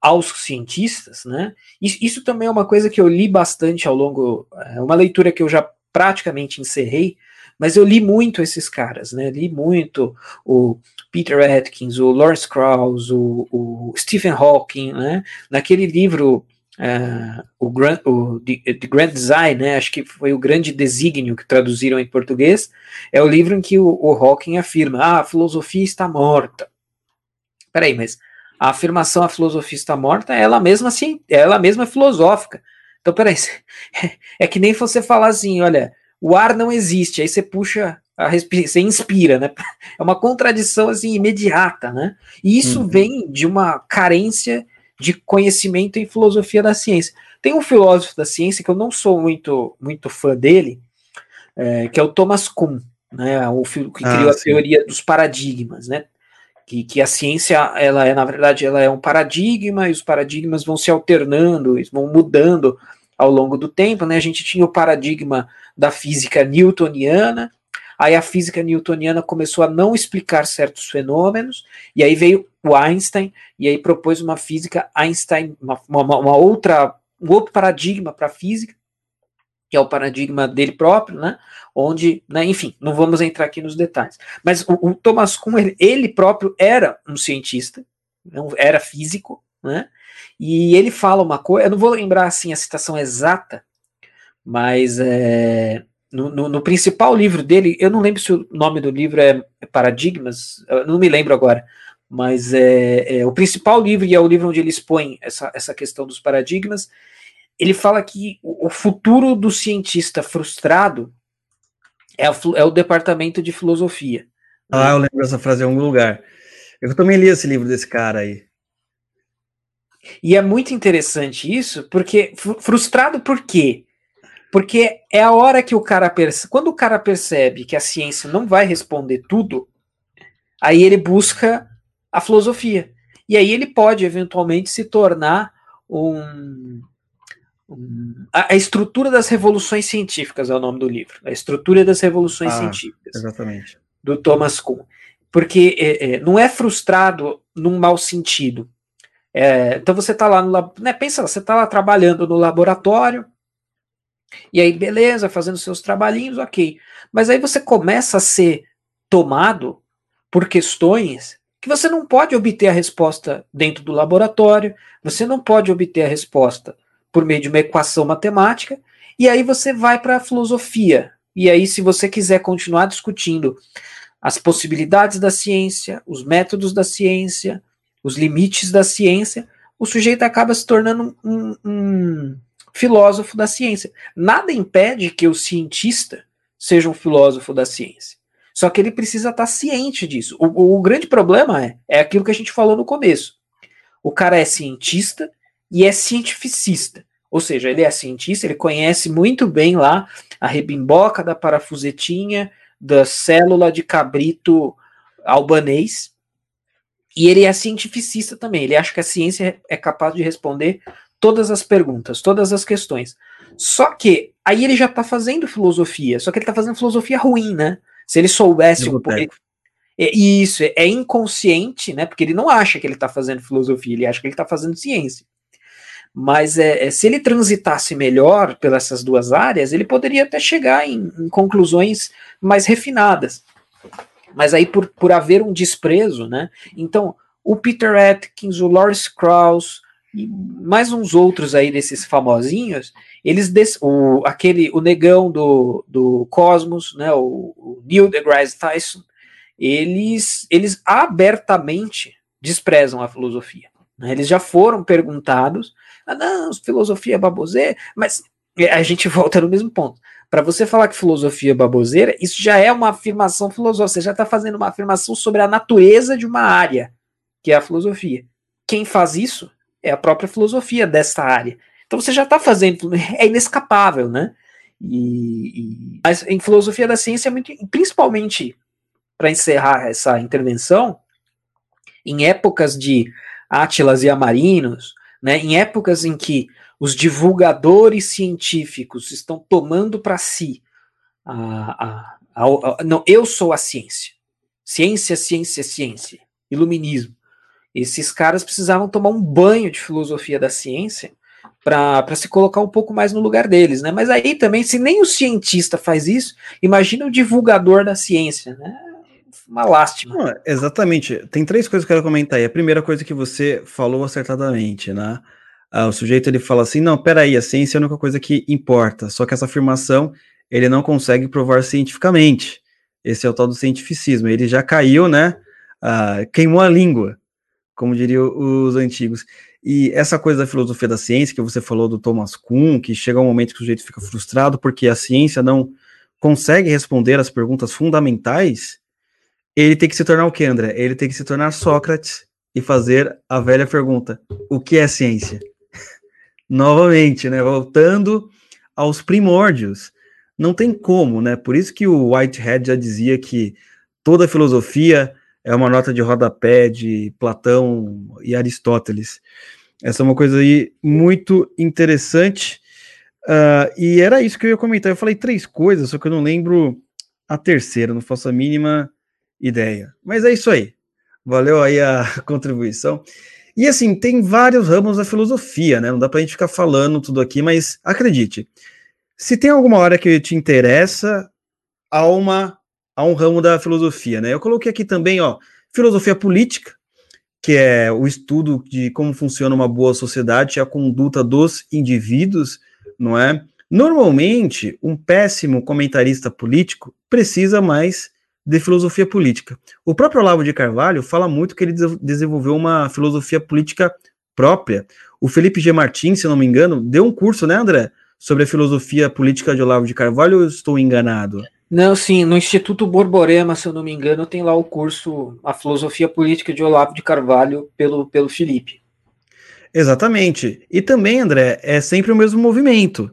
aos cientistas, né? Isso, isso, também é uma coisa que eu li bastante ao longo, é uma leitura que eu já praticamente encerrei, mas eu li muito esses caras, né? Li muito o Peter Atkins, o Lawrence Krauss, o, o Stephen Hawking, né? Naquele livro Uh, o, Grand, o The, The, Grand Design, né, acho que foi o grande desígnio que traduziram em português, é o livro em que o, o Hawking afirma, ah, a filosofia está morta. Peraí, mas a afirmação a filosofia está morta, ela mesma assim, ela mesma é filosófica. Então, peraí, *laughs* é que nem você falar assim, olha, o ar não existe, aí você puxa a respira, você inspira, né? *laughs* É uma contradição assim imediata, né? E isso uhum. vem de uma carência de conhecimento em filosofia da ciência. Tem um filósofo da ciência que eu não sou muito muito fã dele, é, que é o Thomas Kuhn, né? O que ah, criou ah, a teoria dos paradigmas, né? Que, que a ciência, ela é, na verdade, ela é um paradigma, e os paradigmas vão se alternando, vão mudando ao longo do tempo, né? A gente tinha o paradigma da física newtoniana, aí a física newtoniana começou a não explicar certos fenômenos, e aí veio o Einstein, e aí propôs uma física Einstein, uma, uma, uma outra, um outro paradigma para a física, que é o paradigma dele próprio, né? Onde, né, enfim, não vamos entrar aqui nos detalhes. Mas o, o Thomas Kuhn, ele, ele, próprio era um cientista, não, era físico, né? E ele fala uma coisa, eu não vou lembrar assim a citação exata, mas é, no, no, no, principal livro dele, eu não lembro se o nome do livro é Paradigmas, não me lembro agora, mas é, é, o principal livro, e é o livro onde ele expõe essa, essa questão dos paradigmas, ele fala que o, o futuro do cientista frustrado é, é o departamento de filosofia. Ah, eu lembro essa frase em algum lugar. Eu também li esse livro desse cara aí. E é muito interessante isso, porque frustrado por quê? Porque é a hora que o cara percebe, quando o cara percebe que a ciência não vai responder tudo, aí ele busca a filosofia. E aí ele pode eventualmente se tornar um, um a, a, estrutura das revoluções científicas é o nome do livro. A estrutura das revoluções ah, científicas. Exatamente. Do Thomas Kuhn. Porque é, é, não é frustrado num mau sentido. É, então você está lá no né, pensa, você está lá trabalhando no laboratório, e aí, beleza, fazendo seus trabalhinhos, ok. Mas aí você começa a ser tomado por questões que você não pode obter a resposta dentro do laboratório, você não pode obter a resposta por meio de uma equação matemática, e aí você vai para a filosofia. E aí, se você quiser continuar discutindo as possibilidades da ciência, os métodos da ciência, os limites da ciência, o sujeito acaba se tornando um, um filósofo da ciência. Nada impede que o cientista seja um filósofo da ciência. Só que ele precisa estar ciente disso. O, o, grande problema é, é aquilo que a gente falou no começo. O cara é cientista e é cientificista. Ou seja, ele é cientista, ele conhece muito bem lá a rebimboca da parafusetinha, da célula de cabrito albanês, e ele é cientificista também. Ele acha que a ciência é capaz de responder todas as perguntas, todas as questões. Só que aí ele já está fazendo filosofia, só que ele está fazendo filosofia ruim, né? Se ele soubesse um pouco. É, isso, é inconsciente, né? Porque ele não acha que ele está fazendo filosofia, ele acha que ele está fazendo ciência. Mas é, é, se ele transitasse melhor pelas essas duas áreas, ele poderia até chegar em, em conclusões mais refinadas mas aí por, por haver um desprezo, né? Então, o Peter Atkins, o Lawrence Krauss e mais uns outros aí desses famosinhos, eles des, o aquele o negão do, do Cosmos, né, o, o Neil deGrasse Tyson, eles eles abertamente desprezam a filosofia. Né? Eles já foram perguntados, ah, não, filosofia é baboseira, mas a gente *laughs* volta no mesmo ponto. Para você falar que filosofia é baboseira, isso já é uma afirmação filosófica. Você já está fazendo uma afirmação sobre a natureza de uma área, que é a filosofia. Quem faz isso é a própria filosofia dessa área. Então você já está fazendo, *laughs* é inescapável, né? E, e, mas em filosofia da ciência, é muito, principalmente para encerrar essa intervenção, em épocas de Átilas e Amarinos, né, em épocas em que os divulgadores científicos estão tomando para si a, a, a, não, eu sou a ciência. Ciência, ciência, ciência. Iluminismo. Esses caras precisavam tomar um banho de filosofia da ciência para se colocar um pouco mais no lugar deles, né? Mas aí também, se nem o cientista faz isso, imagina o divulgador da ciência, né? Uma lástima. Não, exatamente. Tem três coisas que eu quero comentar aí. A primeira coisa que você falou acertadamente, né? Ah, o sujeito ele fala assim: não, peraí, a ciência é a única coisa que importa. Só que essa afirmação ele não consegue provar cientificamente. Esse é o tal do cientificismo. Ele já caiu, né? Ah, queimou a língua, como diriam os antigos. E essa coisa da filosofia da ciência, que você falou do Thomas Kuhn, que chega um momento que o sujeito fica frustrado porque a ciência não consegue responder as perguntas fundamentais, ele tem que se tornar o que, André? Ele tem que se tornar Sócrates e fazer a velha pergunta: o que é ciência? Novamente, né? Voltando aos primórdios. Não tem como, né? Por isso que o Whitehead já dizia que toda filosofia é uma nota de rodapé de Platão e Aristóteles. Essa é uma coisa aí muito interessante. Uh, e era isso que eu ia comentar. Eu falei três coisas, só que eu não lembro a terceira, não faço a mínima ideia. Mas é isso aí. Valeu aí a *laughs* contribuição. E assim, tem vários ramos da filosofia, né? Não dá pra gente ficar falando tudo aqui, mas acredite, se tem alguma hora que te interessa, há, uma, há um ramo da filosofia, né? Eu coloquei aqui também, ó, filosofia política, que é o estudo de como funciona uma boa sociedade e a conduta dos indivíduos, não é? Normalmente, um péssimo comentarista político precisa mais de filosofia política. O próprio Olavo de Carvalho fala muito que ele desenvolveu uma filosofia política própria. O Felipe G. Martins, se não me engano, deu um curso, né, André, sobre a filosofia política de Olavo de Carvalho, ou estou enganado? Não, sim, no Instituto Borborema, se eu não me engano, tem lá o curso A Filosofia Política de Olavo de Carvalho pelo, pelo Felipe. Exatamente. E também, André, é sempre o mesmo movimento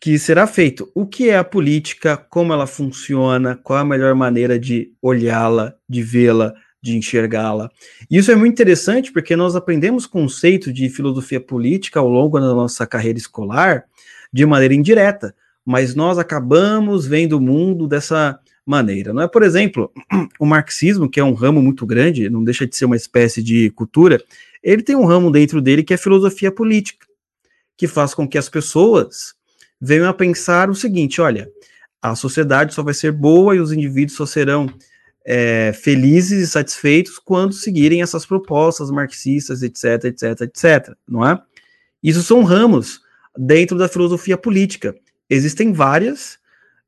que será feito. O que é a política, como ela funciona, qual a melhor maneira de olhá-la, de vê-la, de enxergá-la. Isso é muito interessante porque nós aprendemos conceito de filosofia política ao longo da nossa carreira escolar de maneira indireta mas nós acabamos vendo o mundo dessa maneira. Não é, por exemplo, *clears throat* o marxismo, que é um ramo muito grande, não deixa de ser uma espécie de cultura, ele tem um ramo dentro dele que é filosofia política, que faz com que as pessoas venham a pensar o seguinte: olha, a sociedade só vai ser boa e os indivíduos só serão é, felizes e satisfeitos quando seguirem essas propostas marxistas, etc, etc, etc, não é? Isso são ramos dentro da filosofia política existem várias,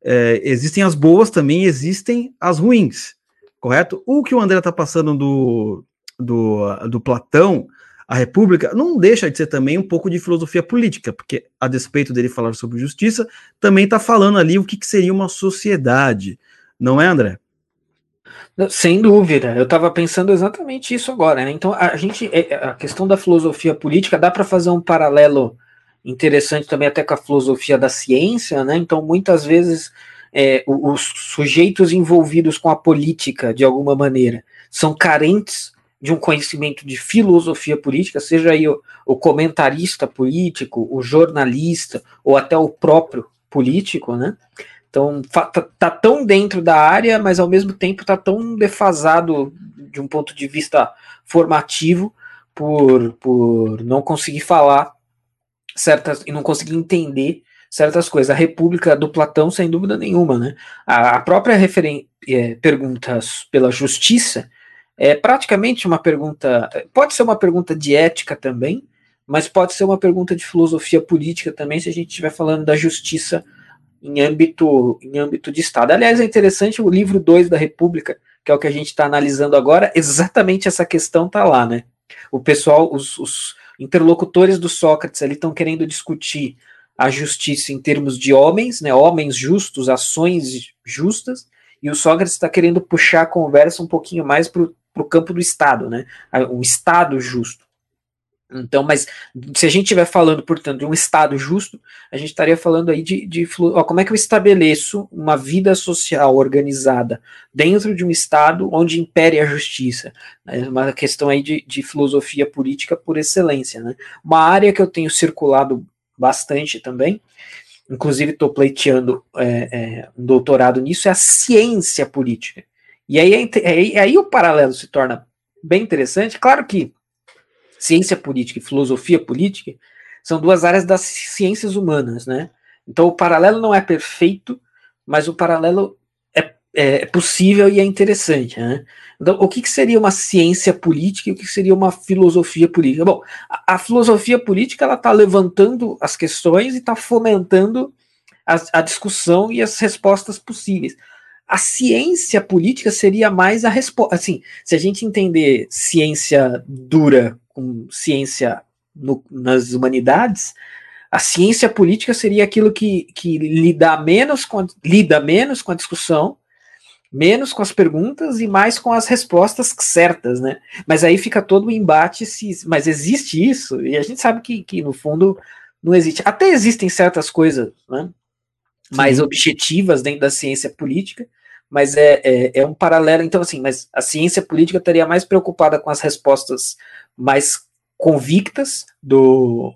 é, existem as boas também, existem as ruins, correto? O que o André está passando do, do, do Platão, a República, não deixa de ser também um pouco de filosofia política, porque a despeito dele falar sobre justiça, também está falando ali o que, que seria uma sociedade, não é, André? Sem dúvida, eu estava pensando exatamente isso agora. Né? Então, a gente, é, a questão da filosofia política dá para fazer um paralelo interessante também até com a filosofia da ciência, né? Então, muitas vezes é, os sujeitos envolvidos com a política, de alguma maneira, são carentes de um conhecimento de filosofia política, seja aí o, o comentarista político, o jornalista, ou até o próprio político, né? Então, tá, tá, tão dentro da área, mas ao mesmo tempo tá tão defasado de um ponto de vista formativo por, por não conseguir falar certas e não conseguia entender certas coisas. A República do Platão, sem dúvida nenhuma, né? A, a própria referen é, pergunta pela justiça é praticamente uma pergunta, pode ser uma pergunta de ética também, mas pode ser uma pergunta de filosofia política também, se a gente estiver falando da justiça em âmbito, em âmbito de Estado. Aliás, é interessante o livro 2 da República, que é o que a gente está analisando agora, exatamente essa questão está lá, né? O pessoal, os, os interlocutores do Sócrates ali estão querendo discutir a justiça em termos de homens, né, homens justos, ações justas, e o Sócrates está querendo puxar a conversa um pouquinho mais para o campo do Estado, né, o Estado justo. Então, mas se a gente estiver falando, portanto, de um Estado justo, a gente estaria falando aí de, de ó, como é que eu estabeleço uma vida social organizada dentro de um Estado onde impere a justiça. É uma questão aí de, de filosofia política por excelência. Né? Uma área que eu tenho circulado bastante também, inclusive estou pleiteando é, é, um doutorado nisso, é a ciência política. E aí, aí, aí o paralelo se torna bem interessante. Claro que ciência política e filosofia política são duas áreas das ciências humanas, né? Então o paralelo não é perfeito, mas o paralelo é, é possível e é interessante, né? Então, o que, que, seria uma ciência política e o que seria uma filosofia política? Bom, a, a filosofia política ela está levantando as questões e está fomentando a, a discussão e as respostas possíveis. A ciência política seria mais a resposta. Assim, se a gente entender ciência dura com ciência no, nas humanidades, a ciência política seria aquilo que, que lida, menos com, lida menos com a discussão, menos com as perguntas e mais com as respostas certas, né? Mas aí fica todo o embate se. Mas existe isso? E a gente sabe que, que no fundo não existe. Até existem certas coisas, né? mais objetivas dentro da ciência política, mas é, é, é, um paralelo. Então, assim, mas a ciência política estaria mais preocupada com as respostas mais convictas do,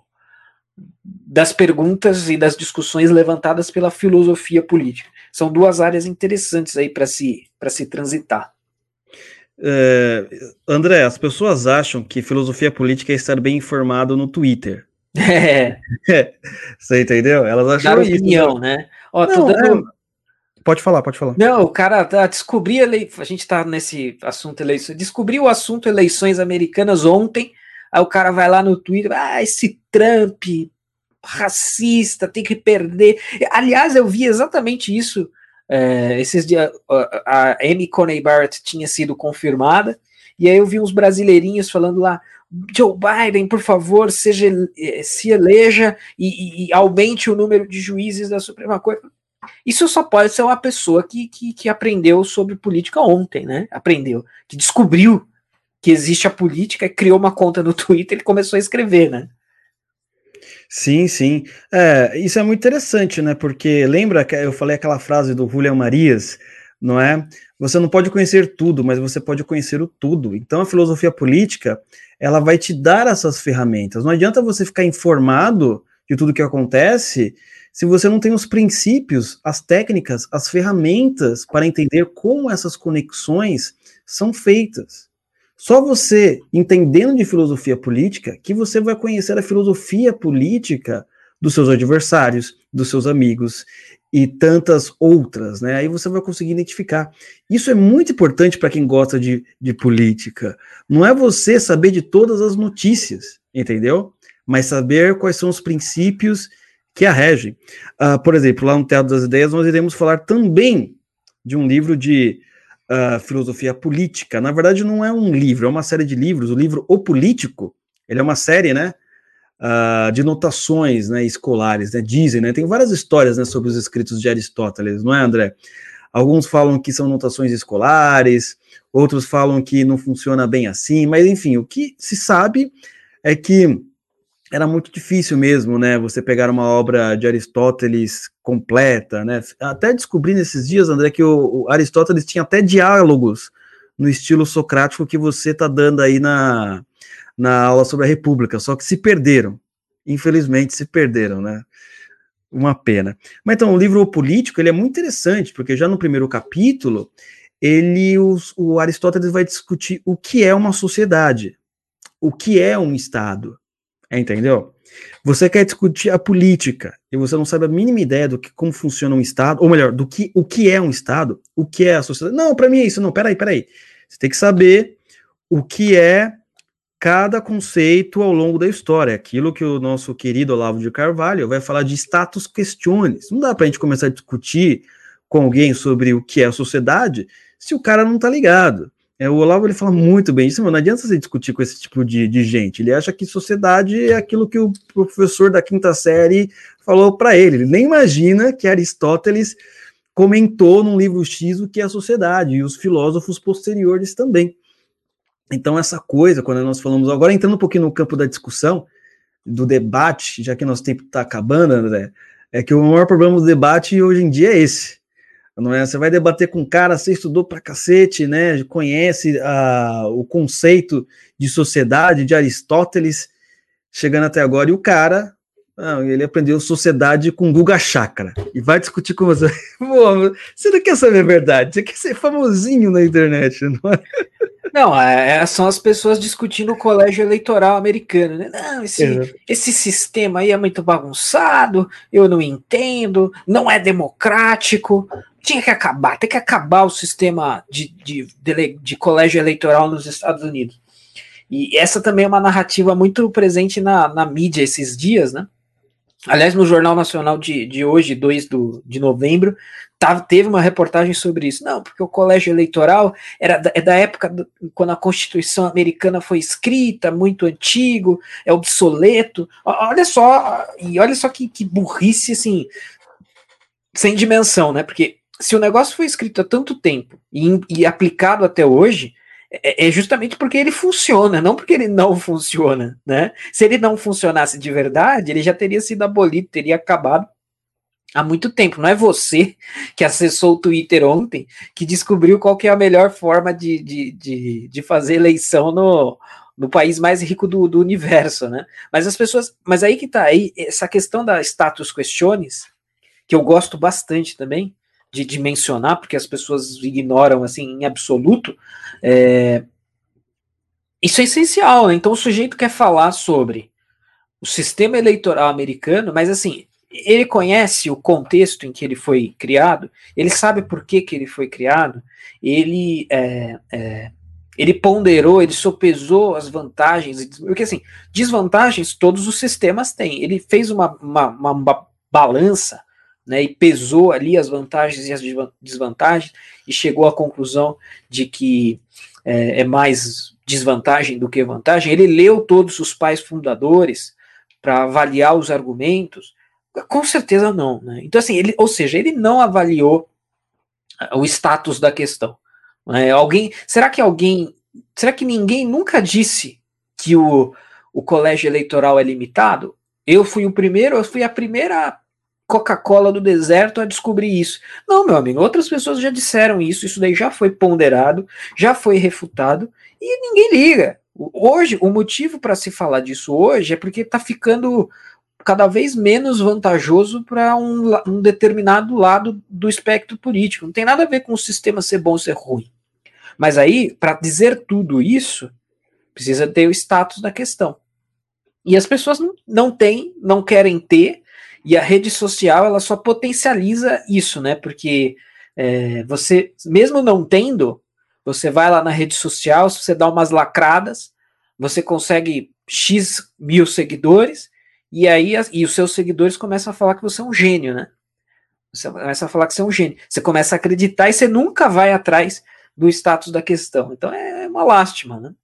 das perguntas e das discussões levantadas pela filosofia política. São duas áreas interessantes aí para se, se transitar. É, André, as pessoas acham que filosofia política é estar bem informado no Twitter. *laughs* É. *laughs* Você entendeu? Elas acham Dar opinião, né? Ó, Não, dando... Pode falar, pode falar. Não, o cara tá, descobri ele... a gente tá nesse assunto eleições, descobriu o assunto eleições americanas ontem, aí o cara vai lá no Twitter, ah, esse Trump racista, tem que perder. Aliás, eu vi exatamente isso é, esses dias, a Amy Coney Barrett tinha sido confirmada, e aí eu vi uns brasileirinhos falando lá, Joe Biden, por favor, seja, eh, se eleja e, e, aumente o número de juízes da Suprema Corte. Isso só pode ser uma pessoa que, que, que, aprendeu sobre política ontem, né? Aprendeu, que descobriu que existe a política, criou uma conta no *laughs* Twitter e começou a escrever, né? Sim, sim. É, isso é muito interessante, né? Porque lembra que eu falei aquela frase do Julian Marias, não é? Você não pode conhecer tudo, mas você pode conhecer o tudo. Então a filosofia política ela vai te dar essas ferramentas. Não adianta você ficar informado de tudo que acontece se você não tem os princípios, as técnicas, as ferramentas para entender como essas conexões são feitas. Só você entendendo de filosofia política que você vai conhecer a filosofia política dos seus adversários, dos seus amigos e tantas outras, né? Aí você vai conseguir identificar. Isso é muito importante para quem gosta de, de política. Não é você saber de todas as notícias, entendeu? Mas saber quais são os princípios que a regem. Uh, por exemplo, lá no Teatro das Ideias, nós iremos falar também de um livro de uh, filosofia política. Na verdade, não é um livro, é uma série de livros. O livro O Político, ele é uma série, né? uh, de notações né, escolares, né, dizem, né, tem várias histórias né, sobre os escritos de Aristóteles, não é, André? Alguns falam que são notações escolares, outros falam que não funciona bem assim, mas enfim, o que se sabe é que era muito difícil mesmo, né? Você pegar uma obra de Aristóteles completa, né? Até descobri nesses dias, André, que o, o Aristóteles tinha até diálogos no estilo socrático que você está dando aí na, na aula sobre a República, só que se perderam. Infelizmente se perderam, né? Uma pena. Mas então, o livro político, ele é muito interessante, porque já no primeiro capítulo, ele, os, o Aristóteles vai discutir o que é uma sociedade, o que é um Estado, entendeu? Você quer discutir a política e você não sabe a mínima ideia do que como funciona um Estado, ou melhor, do que o que é um Estado, o que é a sociedade. Não, para mim é isso. Não, peraí, peraí. Você tem que saber o que é cada conceito ao longo da história. Aquilo que o nosso querido Olavo de Carvalho vai falar de status questiones. Não dá para a gente começar a discutir com alguém sobre o que é a sociedade se o cara não está ligado. É, o Olavo ele fala muito bem isso, não adianta você discutir com esse tipo de, de gente. Ele acha que sociedade é aquilo que o professor da quinta série falou para ele. Ele nem imagina que Aristóteles comentou num livro X o que é a sociedade, e os filósofos posteriores também. Então, essa coisa, quando nós falamos, agora entrando um pouquinho no campo da discussão, do debate, já que nosso tempo está acabando, André, é que o maior problema do debate hoje em dia é esse. Não é? Você vai debater com um cara, você estudou pra cacete, né? Conhece a, o conceito de sociedade de Aristóteles, chegando até agora, e o cara, não, ele aprendeu sociedade com Guga Chakra e vai discutir com você. *laughs* Pô, você não quer saber a verdade, você quer ser famosinho na internet, não é? Não, é, é, são as pessoas discutindo o colégio eleitoral americano. Né? Não, esse, esse sistema aí é muito bagunçado, eu não entendo, não é democrático. Tinha que acabar, tem que acabar o sistema de, de, de, de colégio eleitoral nos Estados Unidos. E essa também é uma narrativa muito presente na, na mídia esses dias, né? Aliás, no Jornal Nacional de, de hoje, 2 do, de novembro, tava, teve uma reportagem sobre isso. Não, porque o colégio eleitoral era da, é da época do, quando a Constituição americana foi escrita, muito antigo, é obsoleto. Olha só, e olha só que, que burrice, assim, sem dimensão, né? Porque se o negócio foi escrito há tanto tempo e, e aplicado até hoje, é, é, justamente porque ele funciona, não porque ele não funciona, né? Se ele não funcionasse de verdade, ele já teria sido abolido, teria acabado há muito tempo. Não é você que acessou o Twitter ontem que descobriu qual que é a melhor forma de, de, de, de fazer eleição no, no país mais rico do, do universo, né? Mas as pessoas, mas aí que tá aí essa questão da status questiones, que eu gosto bastante também, de, mencionar, porque as pessoas ignoram assim em absoluto, é, isso é essencial, né? Então o sujeito quer falar sobre o sistema eleitoral americano, mas assim, ele conhece o contexto em que ele foi criado, ele sabe por que, que ele foi criado, ele é, é, ele ponderou, ele sopesou as vantagens, porque assim, desvantagens todos os sistemas têm. Ele fez uma, uma, uma balança né, e pesou ali as vantagens e as desvantagens e chegou à conclusão de que é, é mais desvantagem do que vantagem. Ele leu todos os pais fundadores para avaliar os argumentos? Com certeza não. Né? Então, assim, ele, ou seja, ele não avaliou ah, o status da questão. Né? Alguém, será que alguém, será que ninguém nunca disse que o, o colégio eleitoral é limitado? Eu fui o primeiro, eu fui a primeira Coca-Cola do deserto a descobrir isso. Não, meu amigo, outras pessoas já disseram isso, isso daí já foi ponderado, já foi refutado e ninguém liga. Hoje, o motivo para se falar disso hoje é porque está ficando cada vez menos vantajoso para um, um, determinado lado do espectro político. Não tem nada a ver com o sistema ser bom ou ser ruim. Mas aí, para dizer tudo isso, precisa ter o status da questão. E as pessoas não, não têm, não querem ter, e a rede social ela só potencializa isso, né? Porque é, você, mesmo não tendo, você vai lá na rede social, se você dá umas lacradas, você consegue X mil seguidores, e aí e os seus seguidores começam a falar que você é um gênio, né? Você começa a falar que você é um gênio. Você começa a acreditar e você nunca vai atrás do status da questão. Então é uma lástima, né?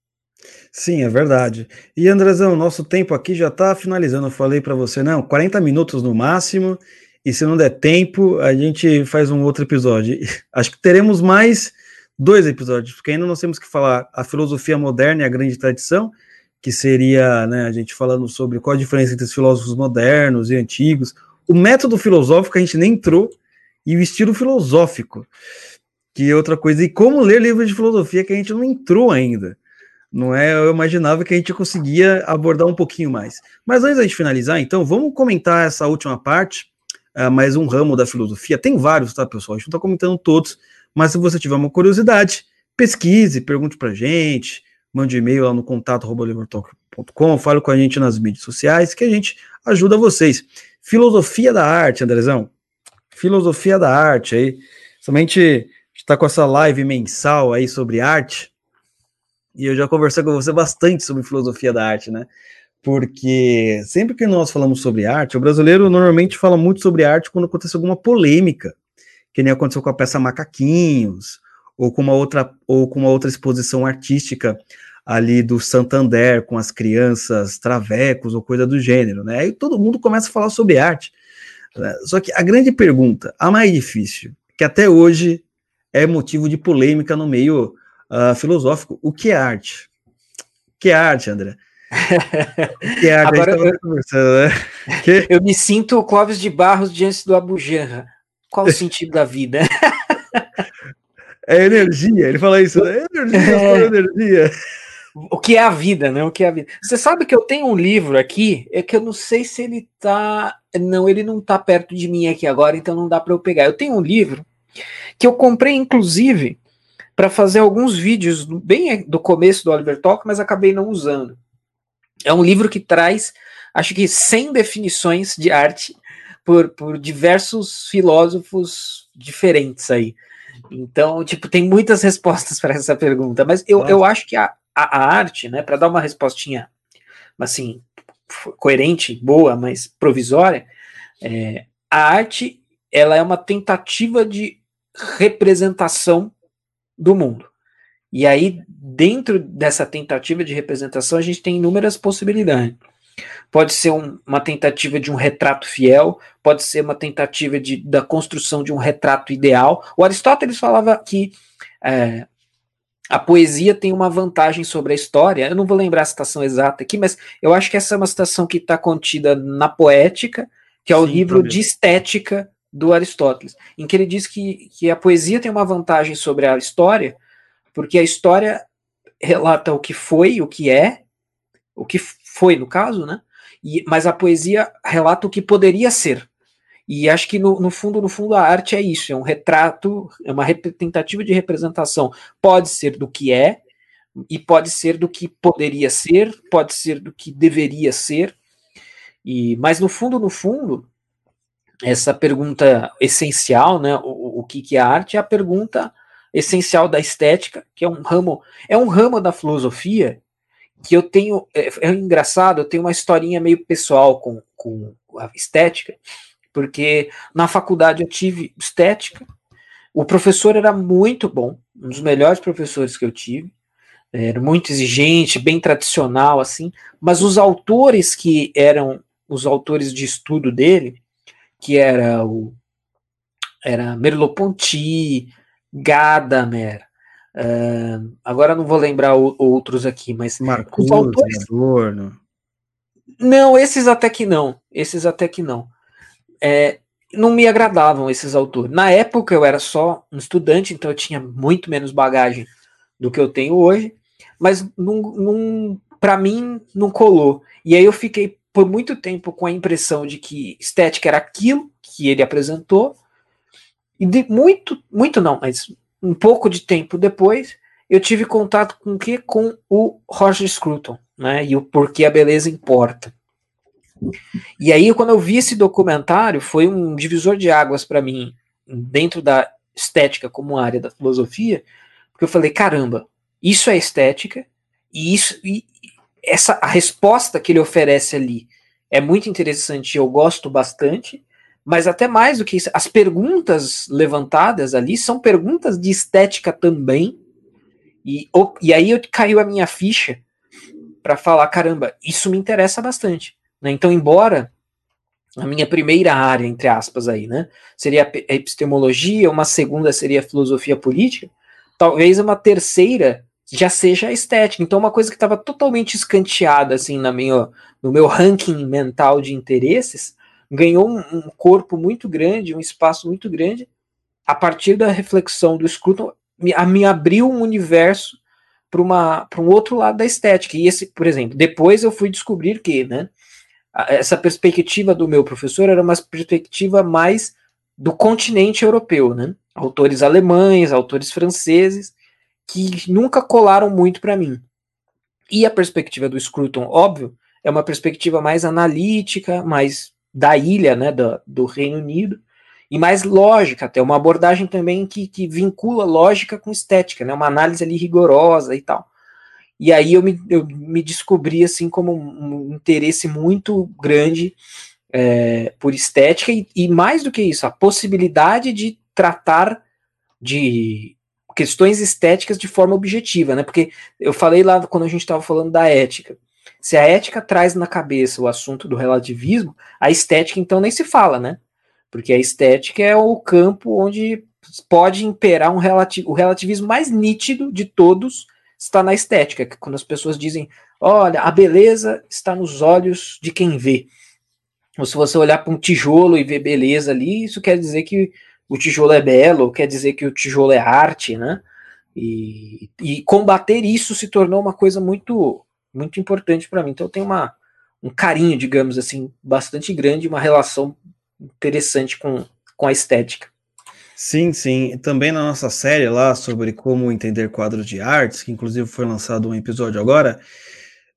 Sim, é verdade. E Andrezão, nosso tempo aqui já está finalizando. Eu falei para você, não, 40 minutos no máximo. E se não der tempo, a gente faz um outro episódio. *laughs* Acho que teremos mais dois episódios, porque ainda nós temos que falar a filosofia moderna e a grande tradição, que seria né, a gente falando sobre qual a diferença entre os filósofos modernos e antigos, o método filosófico a gente nem entrou, e o estilo filosófico, que é outra coisa, e como ler livros de filosofia que a gente não entrou ainda não é? Eu imaginava que a gente conseguia abordar um pouquinho mais. Mas antes da gente finalizar, então, vamos comentar essa última parte, uh, mais um ramo da filosofia. Tem vários, tá, pessoal? A gente não está comentando todos, mas se você tiver uma curiosidade, pesquise, pergunte pra gente, mande um e-mail lá no contato.com, fale com a gente nas mídias sociais, que a gente ajuda vocês. Filosofia da arte, Andrezão. Filosofia da arte aí. Somente está com essa live mensal aí sobre arte e eu já conversei com você bastante sobre filosofia da arte, né? Porque sempre que nós falamos sobre arte, o brasileiro normalmente fala muito sobre arte quando acontece alguma polêmica, que nem aconteceu com a peça Macaquinhos, ou com uma outra, ou com uma outra exposição artística ali do Santander com as crianças travecos ou coisa do gênero, né? Aí todo mundo começa a falar sobre arte. Né? Só que a grande pergunta, a mais difícil, que até hoje é motivo de polêmica no meio uh, filosófico. O que é arte? O que é arte, André? O que é arte? Agora, eu, né? *laughs* que? eu me sinto o Clóvis de Barros diante do Abujanra. Qual o *laughs* sentido da vida? É energia, ele fala isso, né? energia, *laughs* é... energia. O que é a vida, né? O que é a vida. Você sabe que eu tenho um livro aqui, é que eu não sei se ele tá. Não, ele não tá perto de mim aqui agora, então não dá para eu pegar. Eu tenho um livro que eu comprei, inclusive, para fazer alguns vídeos bem do começo do Oliver Talk, mas acabei não usando. É um livro que traz, acho que 100 definições de arte por, por diversos filósofos diferentes aí. Então, tipo, tem muitas respostas *laughs* para essa pergunta, mas eu, eu acho que a, a, a arte, né, para dar uma respostinha assim, coerente, boa, mas provisória, é, a arte ela é uma tentativa de representação do mundo. E aí, dentro dessa tentativa de representação, a gente tem inúmeras possibilidades. Pode ser um, uma tentativa de um retrato fiel, pode ser uma tentativa de, da construção de um retrato ideal. O Aristóteles falava que é, a poesia tem uma vantagem sobre a história. Eu não vou lembrar a citação exata aqui, mas eu acho que essa é uma citação que está contida na Poética, que é o Sim, livro de estética do Aristóteles, em que ele diz que, que a poesia tem uma vantagem sobre a história, porque a história relata o que foi, o que é, o que foi no caso, né? E, mas a poesia relata o que poderia ser. E acho que no, no, fundo, no fundo, a arte é isso, é um retrato, é uma tentativa de representação. Pode ser do que é, e pode ser do que poderia ser, pode ser do que deveria ser. E, mas no fundo, no fundo, essa pergunta essencial, né? O, o que, que é arte é a pergunta essencial da estética, que é um ramo, é um ramo da filosofia que eu tenho, é, é engraçado, eu tenho uma historinha meio pessoal com, com a estética, porque na faculdade eu tive estética, o professor era muito bom, um dos melhores professores que eu tive, era muito exigente, bem tradicional, assim, mas os autores que eram os autores de estudo dele, que era o era Merleau-Ponty, Gadamer, uh, agora não vou lembrar o, outros aqui, mas Marcos, os autores, Adorno. Não, esses até que não, esses até que não. É, não me agradavam esses autores. Na época eu era só um estudante, então eu tinha muito menos bagagem do que eu tenho hoje, mas para mim não colou. E aí eu fiquei por muito tempo com a impressão de que estética era aquilo que ele apresentou, e de muito, muito não, mas um pouco de tempo depois, eu tive contato com o que? Com o Roger Scruton, né? E o porquê a beleza importa. E aí, quando eu vi esse documentário, foi um divisor de águas para mim, dentro da estética como área da filosofia, porque eu falei, caramba, isso é estética, e isso, e, essa a resposta que ele oferece ali é muito interessante, eu gosto bastante, mas até mais do que isso, as perguntas levantadas ali são perguntas de estética também. E, e aí eu, caiu a minha ficha para falar, caramba, isso me interessa bastante. Né? Então, embora a minha primeira área, entre aspas, aí, né, seria a epistemologia, uma segunda seria a filosofia política, talvez uma terceira já seja a estética. Então, uma coisa que estava totalmente escanteada assim na minha, no meu ranking mental de interesses ganhou um, um, corpo muito grande, um espaço muito grande a partir da reflexão do Scruton, me, a, me abriu um universo para um outro lado da estética. E esse, por exemplo, depois eu fui descobrir que, né, essa perspectiva do meu professor era uma perspectiva mais do continente europeu, né? Autores alemães, autores franceses, que nunca colaram muito para mim. E a perspectiva do Scruton, óbvio, é uma perspectiva mais analítica, mais da ilha, né, do, do Reino Unido, e mais lógica, até uma abordagem também que, que vincula lógica com estética, né, uma análise ali rigorosa e tal. E aí eu me, eu me descobri assim como um, interesse muito grande é, por estética e, e mais do que isso, a possibilidade de tratar de questões estéticas de forma objetiva, né? Porque eu falei lá quando a gente estava falando da ética. Se a ética traz na cabeça o assunto do relativismo, a estética então nem se fala, né? Porque a estética é o campo onde pode imperar um relati o relativismo mais nítido de todos está na estética, que quando as pessoas dizem, olha, a beleza está nos olhos de quem vê. Ou se você olhar para um tijolo e ver beleza ali, isso quer dizer que o tijolo é belo, quer dizer que o tijolo é arte, né? E, e combater isso se tornou uma coisa muito muito importante para mim. Então tenho uma, um carinho, digamos assim, bastante grande, uma relação interessante com, com a estética. Sim, sim. Também na nossa série lá sobre como entender quadros de artes, que inclusive foi lançado um episódio agora,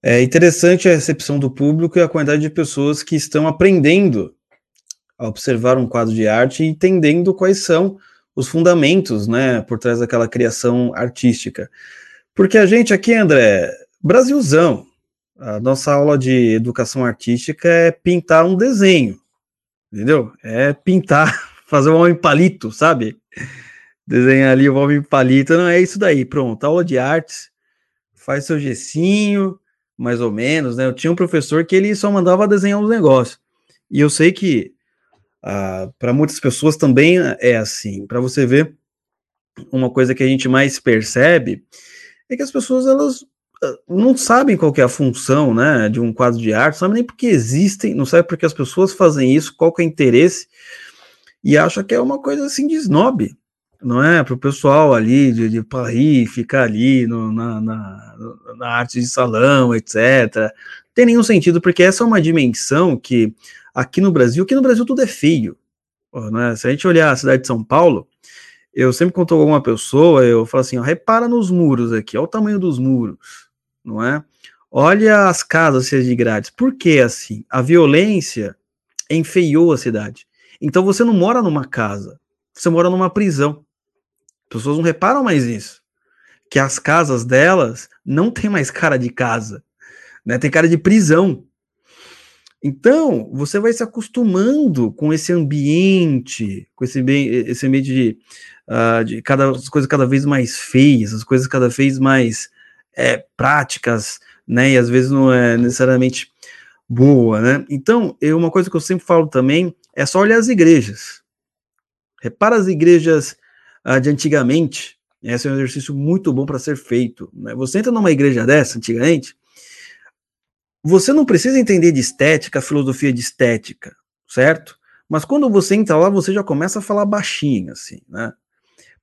é interessante a recepção do público e a quantidade de pessoas que estão aprendendo a observar um quadro de arte e entendendo quais são os fundamentos, né, por trás daquela criação artística. Porque a gente aqui, André, Brasilzão, a nossa aula de educação artística é pintar um desenho, entendeu? É pintar, *laughs* fazer um homem palito, sabe? Desenhar ali o homem palito, não é isso daí, pronto, aula de artes, faz seu gessinho, mais ou menos, né? Eu tinha um professor que ele só mandava desenhar os negócios. E eu sei que ah, para muitas pessoas também é assim. Para você ver, uma coisa que a gente mais percebe é que as pessoas elas ah, não sabem qual é a função, né, de um quadro de arte, não sabem nem porque existem, não sabem porque as pessoas fazem isso, qual é o interesse, e acha que é uma coisa assim de snob, não é? Para o pessoal ali de, de Paris ficar ali no, na, na, na, arte de salão, etc. Tem nenhum sentido, porque essa é uma dimensão que aqui no Brasil, aqui no Brasil tudo é feio. Né? Se a gente olhar a cidade de São Paulo, eu sempre conto alguma pessoa, eu falo assim, ó, repara nos muros aqui, olha o tamanho dos muros, não é? Olha as casas cheias de grades. Por que assim? A violência enfeiou a cidade. Então você não mora numa casa, você mora numa prisão. As pessoas não reparam mais isso. Que as casas delas não tem mais cara de casa, né? Tem cara de prisão. Então, você vai se acostumando com esse ambiente, com esse, esse ambiente de, uh, de cada, as coisas cada vez mais feias, as coisas cada vez mais é, práticas, né? E às vezes não é necessariamente boa, né? Então, eu, uma coisa que eu sempre falo também é só olhar as igrejas. Repara as igrejas uh, de antigamente. Esse é um exercício muito bom para ser feito. Né? Você entra numa igreja dessa, antigamente, você não precisa entender de estética, filosofia de estética, certo? Mas quando você entra lá, você já começa a falar baixinho, assim, né?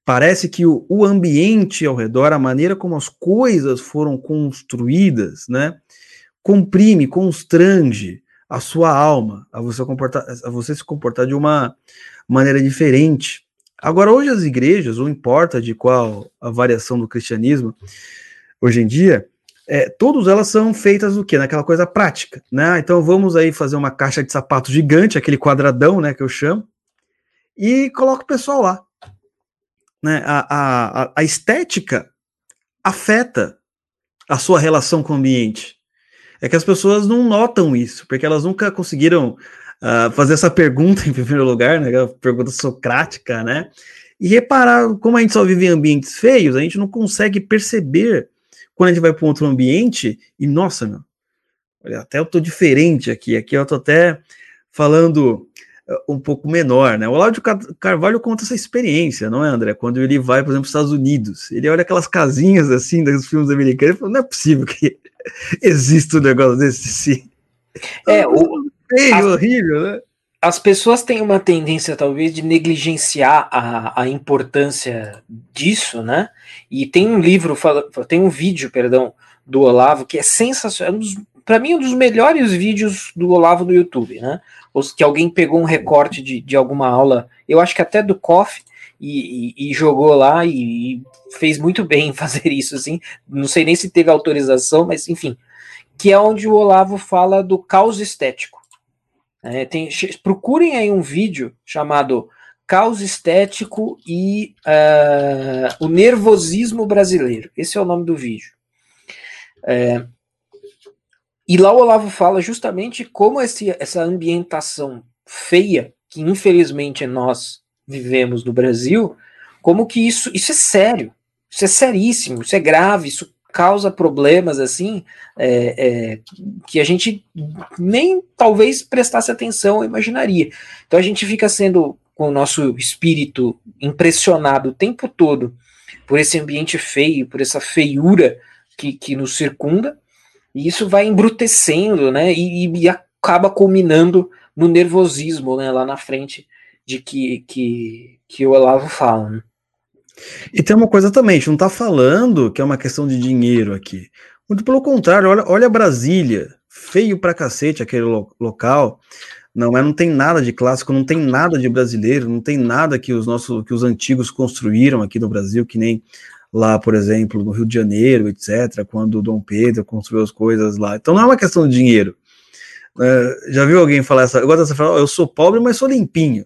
Parece que o, o ambiente ao redor, a maneira como as coisas foram construídas, né? Comprime, constrange a sua alma a você, comportar, a você se comportar de uma maneira diferente. Agora, hoje as igrejas, não importa de qual a variação do cristianismo, hoje em dia, é, todas elas são feitas do quê? Naquela coisa prática, né? Então vamos aí fazer uma caixa de sapato gigante, aquele quadradão, né, que eu chamo, e coloca o pessoal lá. Né? A, a, a estética afeta a sua relação com o ambiente. É que as pessoas não notam isso, porque elas nunca conseguiram uh, fazer essa pergunta *laughs* em primeiro lugar, né? A pergunta socrática, né? E reparar como a gente só vive em ambientes feios, a gente não consegue perceber quando a gente vai para um outro ambiente, e nossa, meu, olha, até eu tô diferente aqui, aqui eu tô até falando eh, um pouco menor, né? O de Carvalho conta essa experiência, não é, André? Quando ele vai, por exemplo, para os Estados Unidos, ele olha aquelas casinhas assim dos filmes americanos e fala, não é possível que *laughs* exista um negócio desse sim. É, o, *laughs* feio, horrível, né? As pessoas têm uma tendência, talvez, de negligenciar a, a importância disso, né? E tem um livro, tem um vídeo, perdão, do Olavo que é sensacional. É Para mim, um dos melhores vídeos do Olavo no YouTube, né? Que alguém pegou um recorte de, de alguma aula, eu acho que até do COF, e, e, e, jogou lá e, e, fez muito bem *laughs* fazer isso, assim. Não sei nem se teve autorização, mas enfim. Que é onde o Olavo fala do caos estético. É, tem, procurem aí um vídeo chamado Caos Estético e uh, o Nervosismo Brasileiro. Esse é o nome do vídeo. É, e lá o Olavo fala justamente como esse, essa ambientação feia, que infelizmente nós vivemos no Brasil, como que isso, isso é sério, isso é seríssimo, isso é grave, isso causa problemas assim é, é, que a gente nem talvez prestasse atenção ou imaginaria. Então a gente fica sendo com o nosso espírito impressionado o tempo todo por esse ambiente feio, por essa feiura que, que nos circunda, e isso vai embrutecendo, né? E, e acaba culminando no nervosismo, né? Lá na frente de que, que, que o Olavo fala. Né? E tem uma coisa também, a gente não está falando que é uma questão de dinheiro aqui. Muito pelo contrário, olha, olha Brasília, feio pra cacete aquele lo local, Não é, não tem nada de clássico, não tem nada de brasileiro, não tem nada que os nossos, que os antigos construíram aqui no Brasil, que nem lá, por exemplo, no Rio de Janeiro, etc., quando o Dom Pedro construiu as coisas lá. Então não é uma questão de dinheiro. Uh, já viu alguém falar essa? Eu gosto dessa frase, eu sou pobre, mas sou limpinho.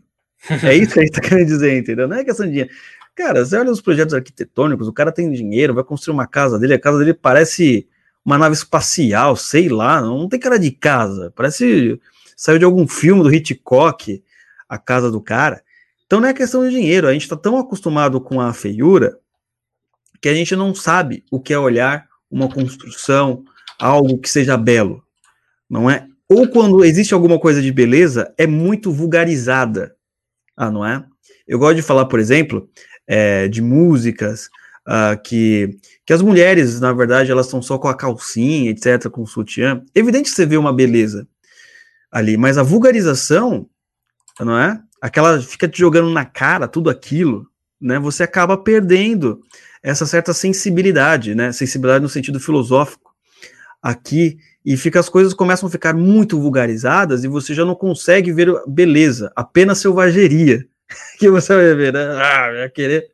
É isso que a gente tá querendo dizer, entendeu? Não é questão de dinheiro. Cara, você olha os projetos arquitetônicos, o cara tem dinheiro, vai construir uma casa dele, a casa dele parece uma nave espacial, sei lá, não tem cara de casa, parece saiu de algum filme do Hitchcock, a casa do cara. Então não é questão de dinheiro, a gente está tão acostumado com a feiura que a gente não sabe o que é olhar uma construção, algo que seja belo, não é? Ou quando existe alguma coisa de beleza, é muito vulgarizada, ah, não é? Eu gosto de falar, por exemplo, é, de músicas uh, que, que as mulheres, na verdade, elas estão só com a calcinha, etc., com o sutiã. Evidente que você vê uma beleza ali, mas a vulgarização, não é? Aquela fica te jogando na cara tudo aquilo, né? Você acaba perdendo essa certa sensibilidade, né? Sensibilidade no sentido filosófico aqui e fica as coisas começam a ficar muito vulgarizadas e você já não consegue ver beleza, apenas selvageria *laughs* que você vai ver, né? Ah, vai querer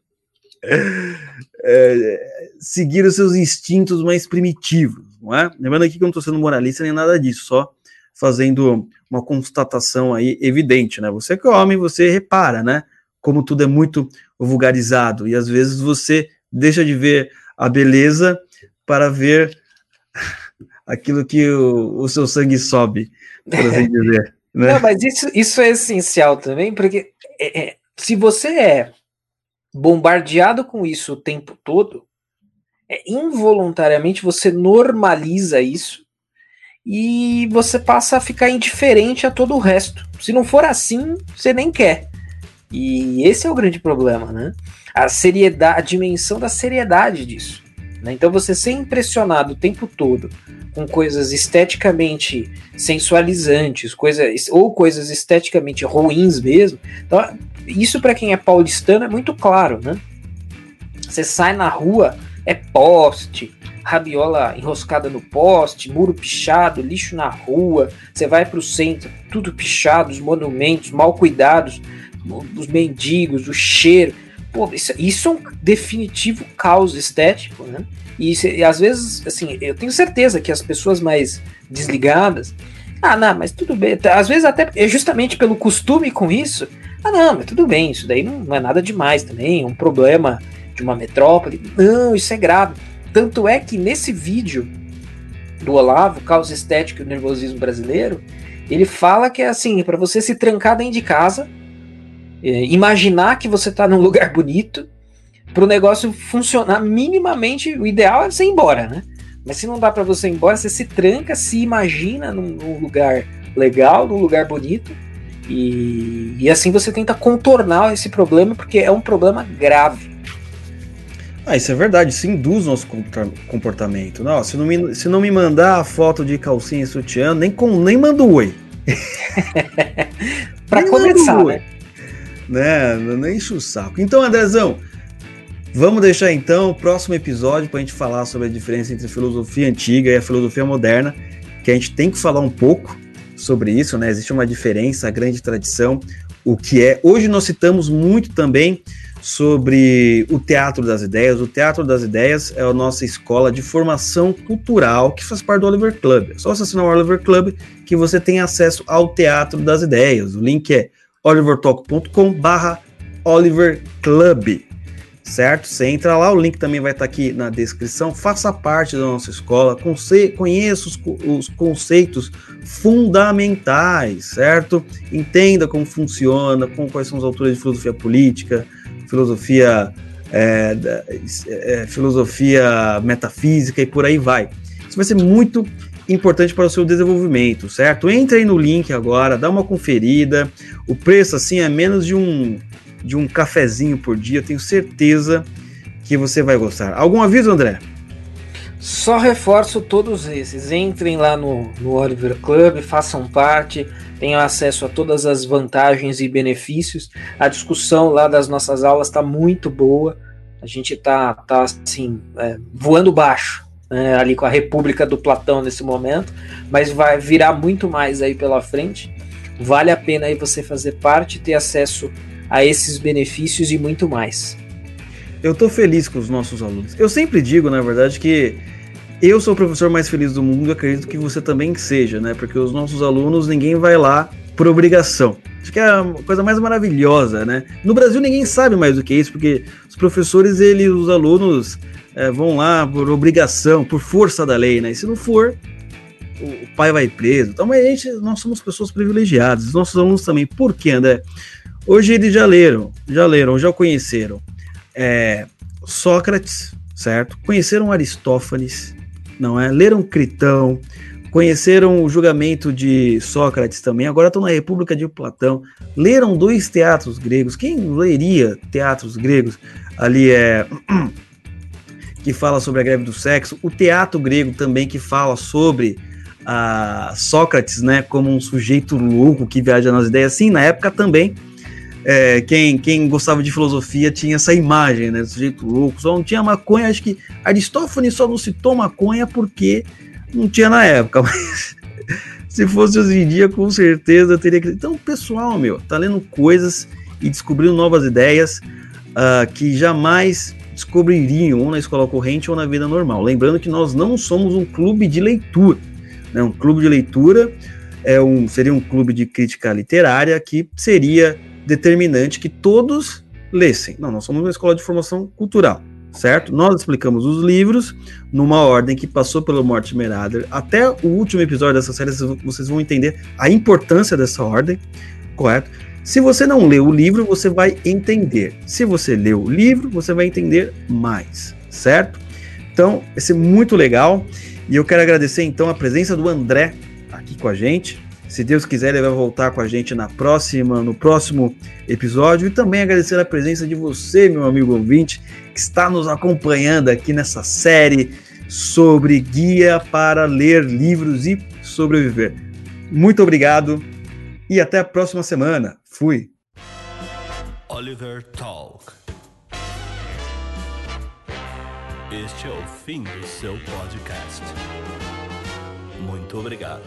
é, seguir os seus instintos mais primitivos, não é? Lembrando aqui que eu não estou sendo moralista nem nada disso, só fazendo uma constatação aí evidente, né? Você que é homem, você repara, né? Como tudo é muito vulgarizado e às vezes você deixa de ver a beleza para ver *laughs* aquilo que o, o seu sangue sobe, por assim *laughs* dizer. Né? Não, mas isso, isso é essencial também, porque é, é, se você é bombardeado com isso o tempo todo, é, involuntariamente você normaliza isso e você passa a ficar indiferente a todo o resto. Se não for assim, você nem quer. E esse é o grande problema, né? A seriedade, a dimensão da seriedade disso. Né? Então você ser impressionado o tempo todo com coisas esteticamente sensualizantes, coisas ou coisas esteticamente ruins mesmo. Então, isso para quem é paulistano é muito claro, né? Você sai na rua, é poste, rabiola enroscada no poste, muro pichado, lixo na rua. Você vai para o centro, tudo pichado, os monumentos mal cuidados, os mendigos, o cheiro. Pô, isso, isso é um definitivo caos estético, né? E, e, às vezes, assim, eu tenho certeza que as pessoas mais desligadas, ah, não, mas tudo bem. Às vezes até é justamente pelo costume com isso, ah, não, mas tudo bem, isso daí não, não é nada demais também, é um problema de uma metrópole. Não, isso é grave. Tanto é que nesse vídeo do Olavo, Caos Estético e o Nervosismo Brasileiro, ele fala que é assim, para você se trancar dentro de casa, é, imaginar que você está num *laughs* lugar bonito, para o negócio funcionar minimamente, o ideal é você ir embora, né? Mas se não dá para você ir embora, você se tranca, se imagina num, num lugar legal, num lugar bonito, e, e assim você tenta contornar esse problema, porque é um problema grave. Ah, isso é verdade, isso induz nosso comportamento. Não, se, não me, se não me mandar a foto de calcinha e sutiã, nem, com, nem manda oi. *laughs* pra nem começar, né? Né? Não enche o saco. Então, Andrezão, vamos deixar então o próximo episódio para a gente falar sobre a diferença entre a filosofia antiga e a filosofia moderna, que a gente tem que falar um pouco sobre isso, né? Existe uma diferença, a grande tradição, o que é. Hoje nós citamos muito também sobre o Teatro das Ideias. O Teatro das Ideias é a nossa escola de formação cultural que faz parte do Oliver Club. É só você assinar o Oliver Club que você tem acesso ao Teatro das Ideias. O link é olivertalk.com barra Oliver Club. Certo? Você entra lá, o link também vai estar aqui na descrição. Faça parte da nossa escola, conheça os, os conceitos fundamentais, certo? Entenda como funciona, com quais são os autores de filosofia política, filosofia, é, é, filosofia metafísica e por aí vai. Isso vai ser muito importante para o seu desenvolvimento, certo? Entre aí no link agora, dá uma conferida. O preço assim é menos de um de um cafezinho por dia. Tenho certeza que você vai gostar. Algum aviso, André? Só reforço todos esses. Entrem lá no, no Oliver Club, façam parte tenham acesso a todas as vantagens e benefícios. A discussão lá das nossas aulas está muito boa. A gente está tá, assim, é, voando baixo né, ali com a República do Platão nesse momento, mas vai virar muito mais aí pela frente. vale a pena aí você fazer parte, ter acesso a esses benefícios e muito mais. Eu estou feliz com os nossos alunos. Eu sempre digo, na verdade, que eu sou o professor mais feliz do mundo acredito que você também seja, né? Porque os nossos alunos, ninguém vai lá por obrigação. Acho que é a coisa mais maravilhosa, né? No Brasil ninguém sabe mais do que isso, porque os professores, eles, os alunos, é, vão lá por obrigação, por força da lei, né? E se não for, o pai vai preso. Então, mas a gente, nós somos pessoas privilegiadas, os nossos alunos também. Por quê, André? Hoje eles já leram, já leram, já conheceram é, Sócrates, certo? Conheceram Aristófanes, não é? Leram Critão, conheceram o julgamento de Sócrates também, agora estão na República de Platão, leram dois teatros gregos. Quem leria teatros gregos? Ali é *clears throat* que fala sobre a greve do sexo, o teatro grego também que fala sobre a Sócrates, né, como um sujeito louco que viaja nas ideias. Sim, na época também é, quem, quem gostava de filosofia tinha essa imagem, né? Sujeito louco, só não tinha maconha. Acho que Aristófanes só não citou maconha porque não tinha na época, *laughs* mas se fosse hoje em dia, com certeza teria que. Então, pessoal, meu, tá lendo coisas e descobrindo novas ideias uh, que jamais descobririam ou na escola corrente ou na vida normal. Lembrando que nós não somos um clube de leitura. Né? Um clube de leitura é um, seria um clube de crítica literária que seria determinante que todos lessem. Não, nós somos uma escola de formação cultural certo? Nós explicamos os livros numa ordem que passou pelo Mortimer Adler. Até o último episódio dessa série vocês vão entender a importância dessa ordem, correto? Se você não leu o livro, você vai entender. Se você leu o livro, você vai entender mais, certo? Então, vai ser muito legal. E eu quero agradecer então a presença do André aqui com a gente. Se Deus quiser, ele vai voltar com a gente na próxima, no próximo episódio. E também agradecer a presença de você, meu amigo ouvinte, que está nos acompanhando aqui nessa série sobre guia para ler livros e sobreviver. Muito obrigado e até a próxima semana. Fui. Oliver Talk. Este é o fim do seu podcast. Muito obrigado.